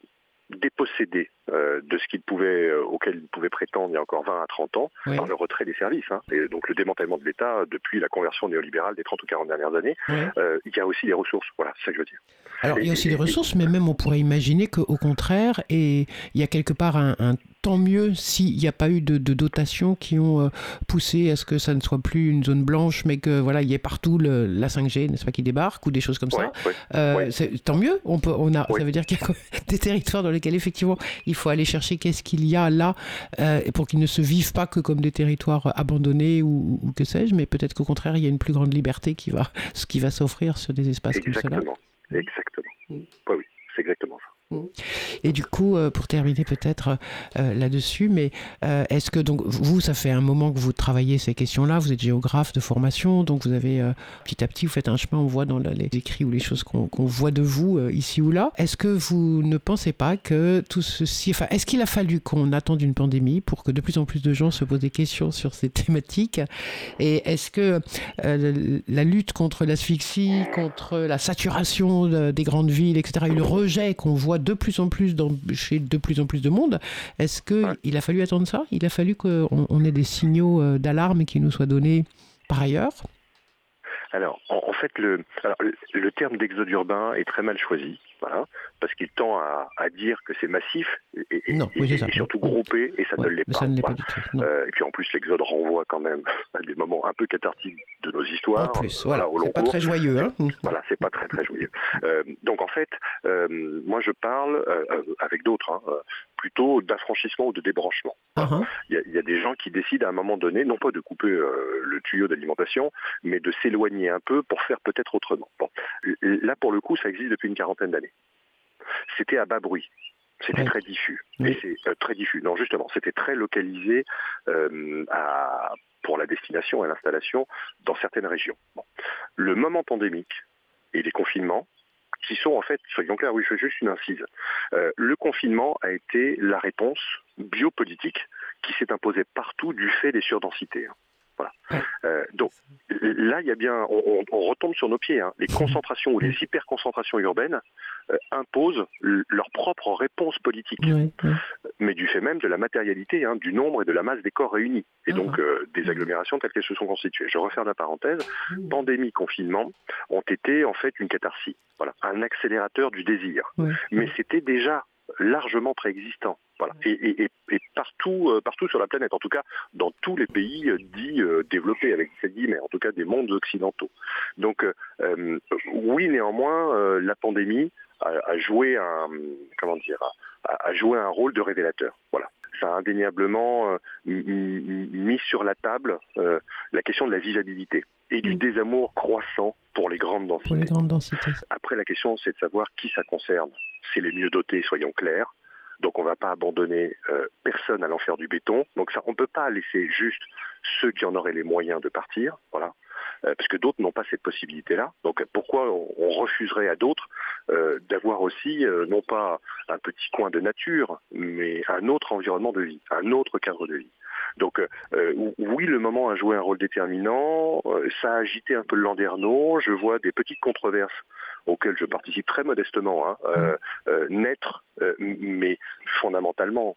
dépossédés euh, de ce qu'il pouvait, euh, auquel il pouvait prétendre il y a encore 20 à 30 ans Oui. par le retrait des services. hein. Et donc le démantèlement de l'État depuis la conversion néolibérale des 30 ou 40 dernières années. Oui. Euh, il y a aussi des ressources. Voilà, c'est ça que je veux dire. Alors, il y a Et- aussi des et- ressources, mais même on pourrait imaginer qu'au contraire, et il y a quelque part un, un tant mieux s'il n'y a pas eu de, de dotations qui ont euh, poussé à ce que ça ne soit plus une zone blanche, mais que voilà, il y ait partout le- la 5G, n'est-ce pas, qui débarque ou des choses comme ça. Ouais, Euh, ouais. c'est- Tant mieux. On peut, on a, Ça veut dire qu'il y a *laughs* des territoires dans lesquels effectivement il faut aller chercher qu'est-ce qu'il y a là euh, pour qu'ils ne se vivent pas que comme des territoires abandonnés ou, ou que sais-je, mais peut-être qu'au contraire il y a une plus grande liberté qui va, ce qui va s'offrir sur des espaces comme cela. Exactement. Exactement. Oui, oui, c'est exactement ça. Et du coup, euh, pour terminer peut-être euh, là-dessus, mais euh, est-ce que donc vous, ça fait un moment que vous travaillez ces questions-là, vous êtes géographe de formation, donc vous avez euh, petit à petit, vous faites un chemin, on voit dans les écrits ou les choses qu'on voit de vous euh, ici ou là. Est-ce que vous ne pensez pas que tout ceci, enfin, est-ce qu'il a fallu qu'on attende une pandémie pour que de plus en plus de gens se posent des questions sur ces thématiques? Et est-ce que euh, la lutte contre l'asphyxie, contre la saturation de- des grandes villes, etc., et le rejet qu'on voit de plus en plus dans, chez de plus en plus de monde, est-ce qu'il a fallu attendre ça? Il a fallu qu'on on ait des signaux euh, d'alarme qui nous soient donnés par ailleurs? Alors, en, en fait, le, alors, le, le terme d'exode urbain est très mal choisi, voilà, parce qu'il tend à, à dire que c'est massif et, et- Non, et- oui, c'est et ça. surtout groupé, et ça ne l'est pas. ne tout. Euh, et puis en plus, l'exode renvoie quand même *laughs* à des moments un peu cathartiques de nos histoires. En plus, voilà, c'est pas cours. très joyeux. Hein *laughs* Voilà, c'est pas très très joyeux. Euh, donc en fait, euh, moi je parle avec d'autres, hein, plutôt d'affranchissement ou de débranchement. Uh-huh. Il y, a, il y a des gens qui décident à un moment donné, non pas de couper euh, le tuyau d'alimentation, mais de s'éloigner un peu pour faire peut-être autrement. Bon. Là, pour le coup, ça existe depuis une quarantaine d'années. C'était à bas bruit. C'était très diffus. Et c'est euh, très diffus. Non, justement, c'était très localisé euh, à, pour la destination et l'installation dans certaines régions. Bon. Le moment pandémique et les confinements, qui sont en fait, soyons clairs, oui, je fais juste une incise. Euh, le confinement a été la réponse biopolitique qui s'est imposée partout du fait des surdensités. Voilà. Euh, donc là, il y a bien, on, retombe sur nos pieds. hein. Les concentrations ou les hyperconcentrations urbaines euh, imposent leur propre réponse politique, mais du fait même de la matérialité, hein, du nombre et de la masse des corps réunis, et donc euh, des agglomérations telles qu'elles se sont constituées. Je referme la parenthèse. Pandémie, confinement ont été en fait une catharsis, voilà, un accélérateur du désir. Mais c'était déjà largement préexistant. Voilà. Et, et- et- et partout, euh, partout sur la planète, en tout cas dans tous les pays euh, dits euh, développés, avec ces guillemets, en tout cas des mondes occidentaux. Donc oui, néanmoins, la pandémie a, a joué un comment dire a, a joué un rôle de révélateur. Voilà. Ça a indéniablement mis sur la table la question de la vivabilité et du désamour croissant pour les grandes densités. Pour les grandes densités. Après, la question, c'est de savoir qui ça concerne. C'est les mieux dotés, soyons clairs. Donc, on ne va pas abandonner euh, personne à l'enfer du béton. Donc, on ne peut pas laisser juste ceux qui en auraient les moyens de partir, voilà, Euh, parce que d'autres n'ont pas cette possibilité-là. Donc, pourquoi on, refuserait à d'autres euh, d'avoir aussi, non pas un petit coin de nature, mais un autre environnement de vie, un autre cadre de vie? Donc euh, euh, oui, le moment a joué un rôle déterminant, euh, ça a agité un peu le landerneau, je vois des petites controverses auxquelles je participe très modestement, hein, euh, euh, naître, mais fondamentalement,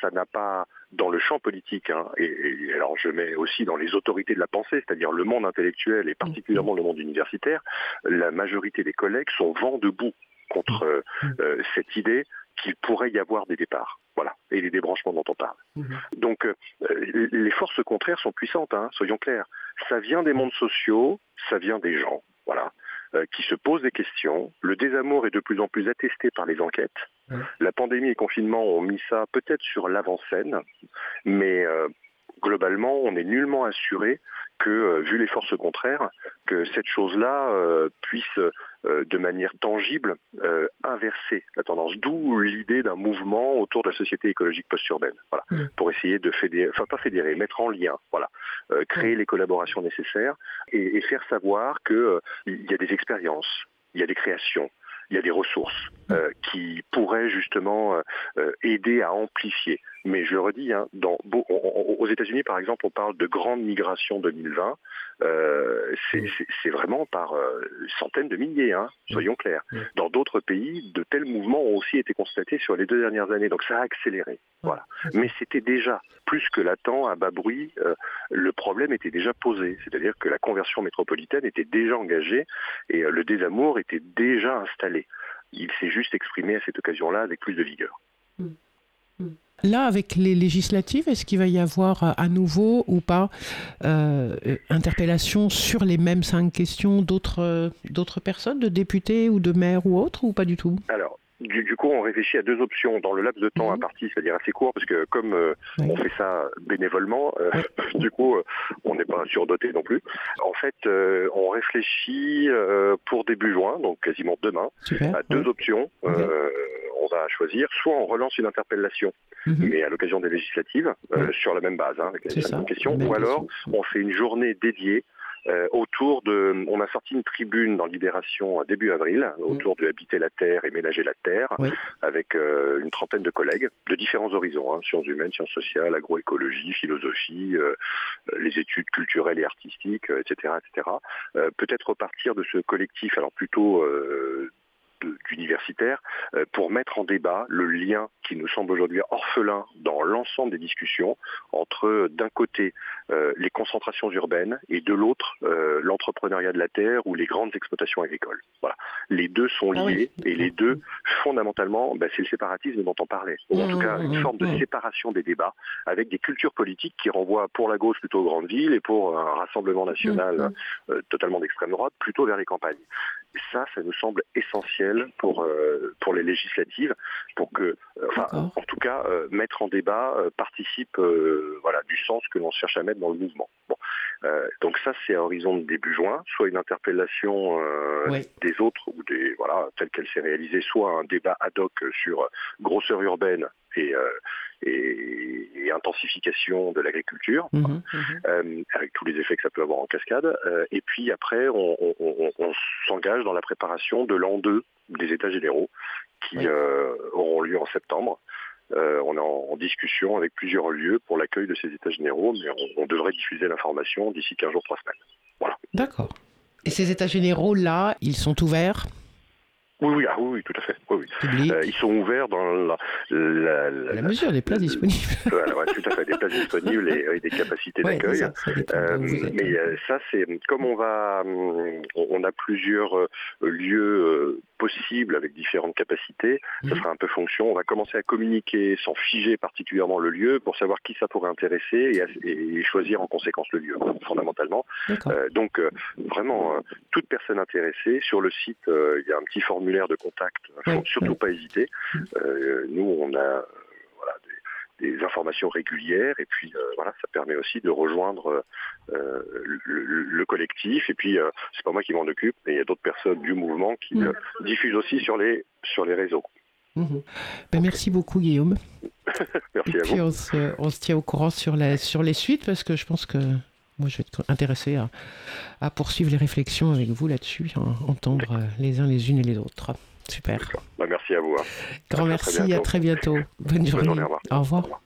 ça n'a pas, dans le champ politique, hein, et, et alors je mets aussi dans les autorités de la pensée, c'est-à-dire le monde intellectuel et particulièrement le monde universitaire, la majorité des collègues sont vent debout contre euh, cette idée qu'il pourrait y avoir des départs. Voilà, et les débranchements dont on parle. Donc euh, euh, les forces contraires sont puissantes, hein, soyons clairs. Ça vient des mondes sociaux, ça vient des gens, voilà, euh, qui se posent des questions. Le désamour est de plus en plus attesté par les enquêtes. La pandémie et le confinement ont mis ça peut-être sur l'avant-scène, mais euh, globalement, on n'est nullement assuré que, euh, vu les forces contraires, que cette chose-là euh, puisse, euh, de manière tangible, euh, inverser la tendance. D'où l'idée d'un mouvement autour de la société écologique post-urbaine, voilà, pour essayer de fédérer, enfin pas fédérer, mettre en lien, voilà, créer les collaborations nécessaires et, et faire savoir que euh, il y a des expériences, il y a des créations, il y a des ressources. Euh, qui pourrait justement euh, euh, aider à amplifier. Mais je le redis, hein, dans, beau- on- on- aux États-Unis par exemple, on parle de grande migration 2020. Euh, c'est vraiment par centaines de milliers, hein, soyons clairs. Dans d'autres pays, de tels mouvements ont aussi été constatés sur les deux dernières années, donc ça a accéléré. Voilà. Mais c'était déjà plus que latent, à bas bruit, le problème était déjà posé, c'est-à-dire que la conversion métropolitaine était déjà engagée et le désamour était déjà installé. Il s'est juste exprimé à cette occasion-là avec plus de vigueur. Là, avec les législatives, est-ce qu'il va y avoir euh, à nouveau ou pas euh, euh, interpellation sur les mêmes cinq questions d'autres d'autres personnes, de députés ou de maires ou autres, ou pas du tout? Alors, du, du coup, on réfléchit à deux options dans le laps de temps imparti, c'est-à-dire assez court, parce que comme euh, on fait ça bénévolement, euh, *laughs* du coup, euh, on n'est pas surdoté non plus. En fait, on réfléchit pour début juin, donc quasiment demain, Super, à deux options. On va choisir, soit on relance une interpellation, mais à l'occasion des législatives, sur la même base, hein, avec questions, même ou alors on fait une journée dédiée euh, autour de... On a sorti une tribune dans Libération euh, début avril, autour de Habiter la Terre et Ménager la Terre, avec euh, une trentaine de collègues de différents horizons, hein, sciences humaines, sciences sociales, agroécologie, philosophie, euh, euh, les études culturelles et artistiques, euh, etc. etc. Euh, Peut-être repartir de ce collectif, alors plutôt... d'universitaires euh, pour mettre en débat le lien qui nous semble aujourd'hui orphelin dans l'ensemble des discussions entre d'un côté euh, les concentrations urbaines et de l'autre euh, l'entrepreneuriat de la terre ou les grandes exploitations agricoles. Voilà. Les deux sont Ah liés et les deux fondamentalement bah, c'est le séparatisme dont on parlait. Ou en tout cas une forme de séparation des débats avec des cultures politiques qui renvoient pour la gauche plutôt aux grandes villes et pour un rassemblement national euh, totalement d'extrême droite plutôt vers les campagnes. Et ça, ça nous semble essentiel pour euh, pour les législatives, pour que, euh, enfin, en tout cas, euh, mettre en débat participe, voilà, du sens que l'on cherche à mettre dans le mouvement. Bon, donc ça, c'est à horizon de début juin, soit une interpellation Oui. des autres ou des voilà telle qu'elle s'est réalisée, soit un débat ad hoc sur grosseur urbaine et, et, et intensification de l'agriculture Mhm, euh, avec tous les effets que ça peut avoir en cascade. Euh, et puis après, on, on- on- on s'engage dans la préparation de l'an 2 des États généraux qui euh, auront lieu en septembre. Euh, on est en, en discussion avec plusieurs lieux pour l'accueil de ces États généraux, mais on, on devrait diffuser l'information d'ici 15 jours, 3 semaines. Voilà. D'accord. Et ces états généraux, là, ils sont ouverts? Oui, oui, ah, oui, oui, tout à fait. Oui, oui. Euh, ils sont ouverts dans la, la, la- La mesure des places disponibles. *laughs* Voilà, ouais, tout à fait, des places disponibles et, et des capacités Ouais, d'accueil. ça, ça dépend Euh, mais euh, ça, c'est comme on va, on a plusieurs lieux possibles avec différentes capacités. Ça sera un peu fonction. On va commencer à communiquer sans figer particulièrement le lieu pour savoir qui ça pourrait intéresser et, à- et choisir en conséquence le lieu, fondamentalement. Euh, donc vraiment, toute personne intéressée sur le site, il y a un petit formulaire de contact. Il faut surtout pas hésiter. Euh, nous, on a euh, voilà, des, des informations régulières et puis euh, voilà, ça permet aussi de rejoindre euh, le, le- le collectif. Et puis euh, c'est pas moi qui m'en occupe, mais il y a d'autres personnes du mouvement qui euh, diffusent aussi sur les sur les réseaux. Mhm. Ben, merci beaucoup, Guillaume. *laughs* Merci Et à puis vous. on se, on se tient au courant sur, la, sur les suites parce que je pense que moi je vais être intéressé à, à poursuivre les réflexions avec vous là-dessus, à entendre euh, les uns les unes et les autres. Super. Bah, merci à vous. hein. Grand À très merci, à très bientôt. Bonne Bonne journée. journée, au revoir. Au revoir.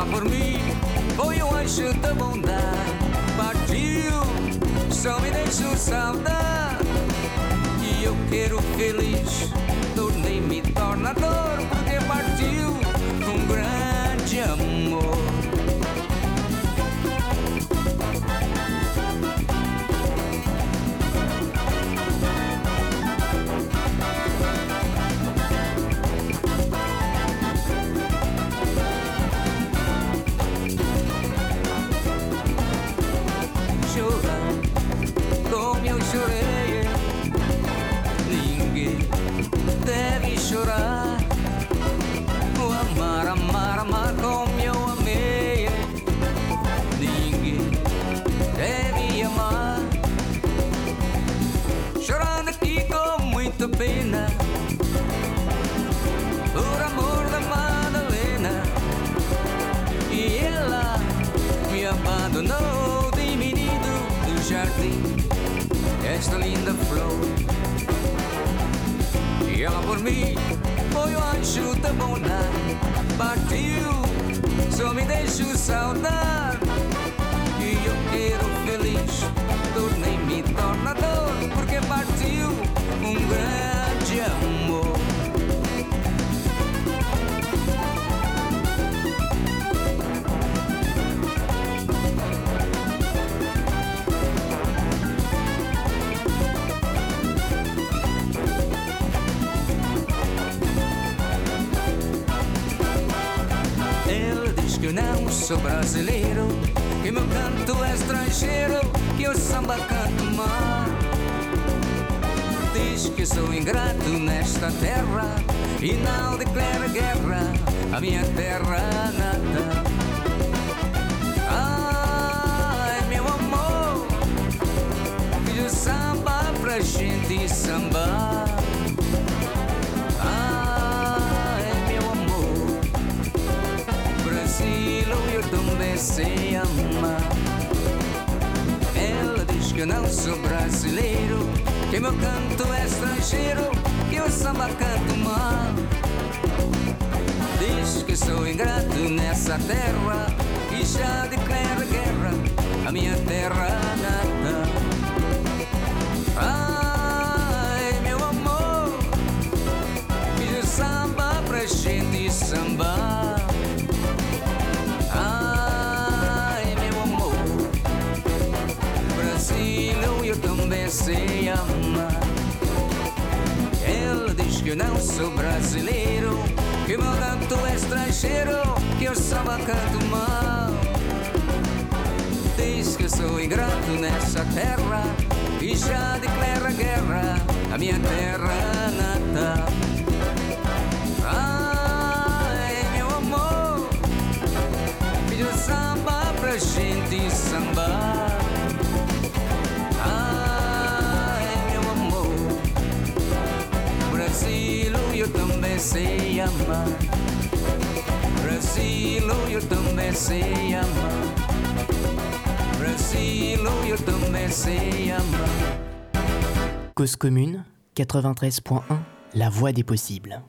Ela por mim foi um anjo da bondade partiu só me deixou saudade e eu quero feliz. Jardim. Esta linda flor. E ela por mim foi o anjo da bondade. Partiu, só me deixo saudar. Sou brasileiro, que meu canto é estrangeiro, que eu samba canto mal. Diz que sou ingrato nesta terra e não declara guerra à minha terra sei amar. Ela diz que eu não sou brasileiro, que meu canto é estrangeiro, que eu samba canto mal. Diz que sou ingrato nessa terra e já declara guerra à minha terra sou brasileiro, que meu canto é estrangeiro, que eu samba canto mal. Diz que sou ingrato nessa terra e já declara guerra à minha terra natal. Cause commune 93.1 La voix des possibles.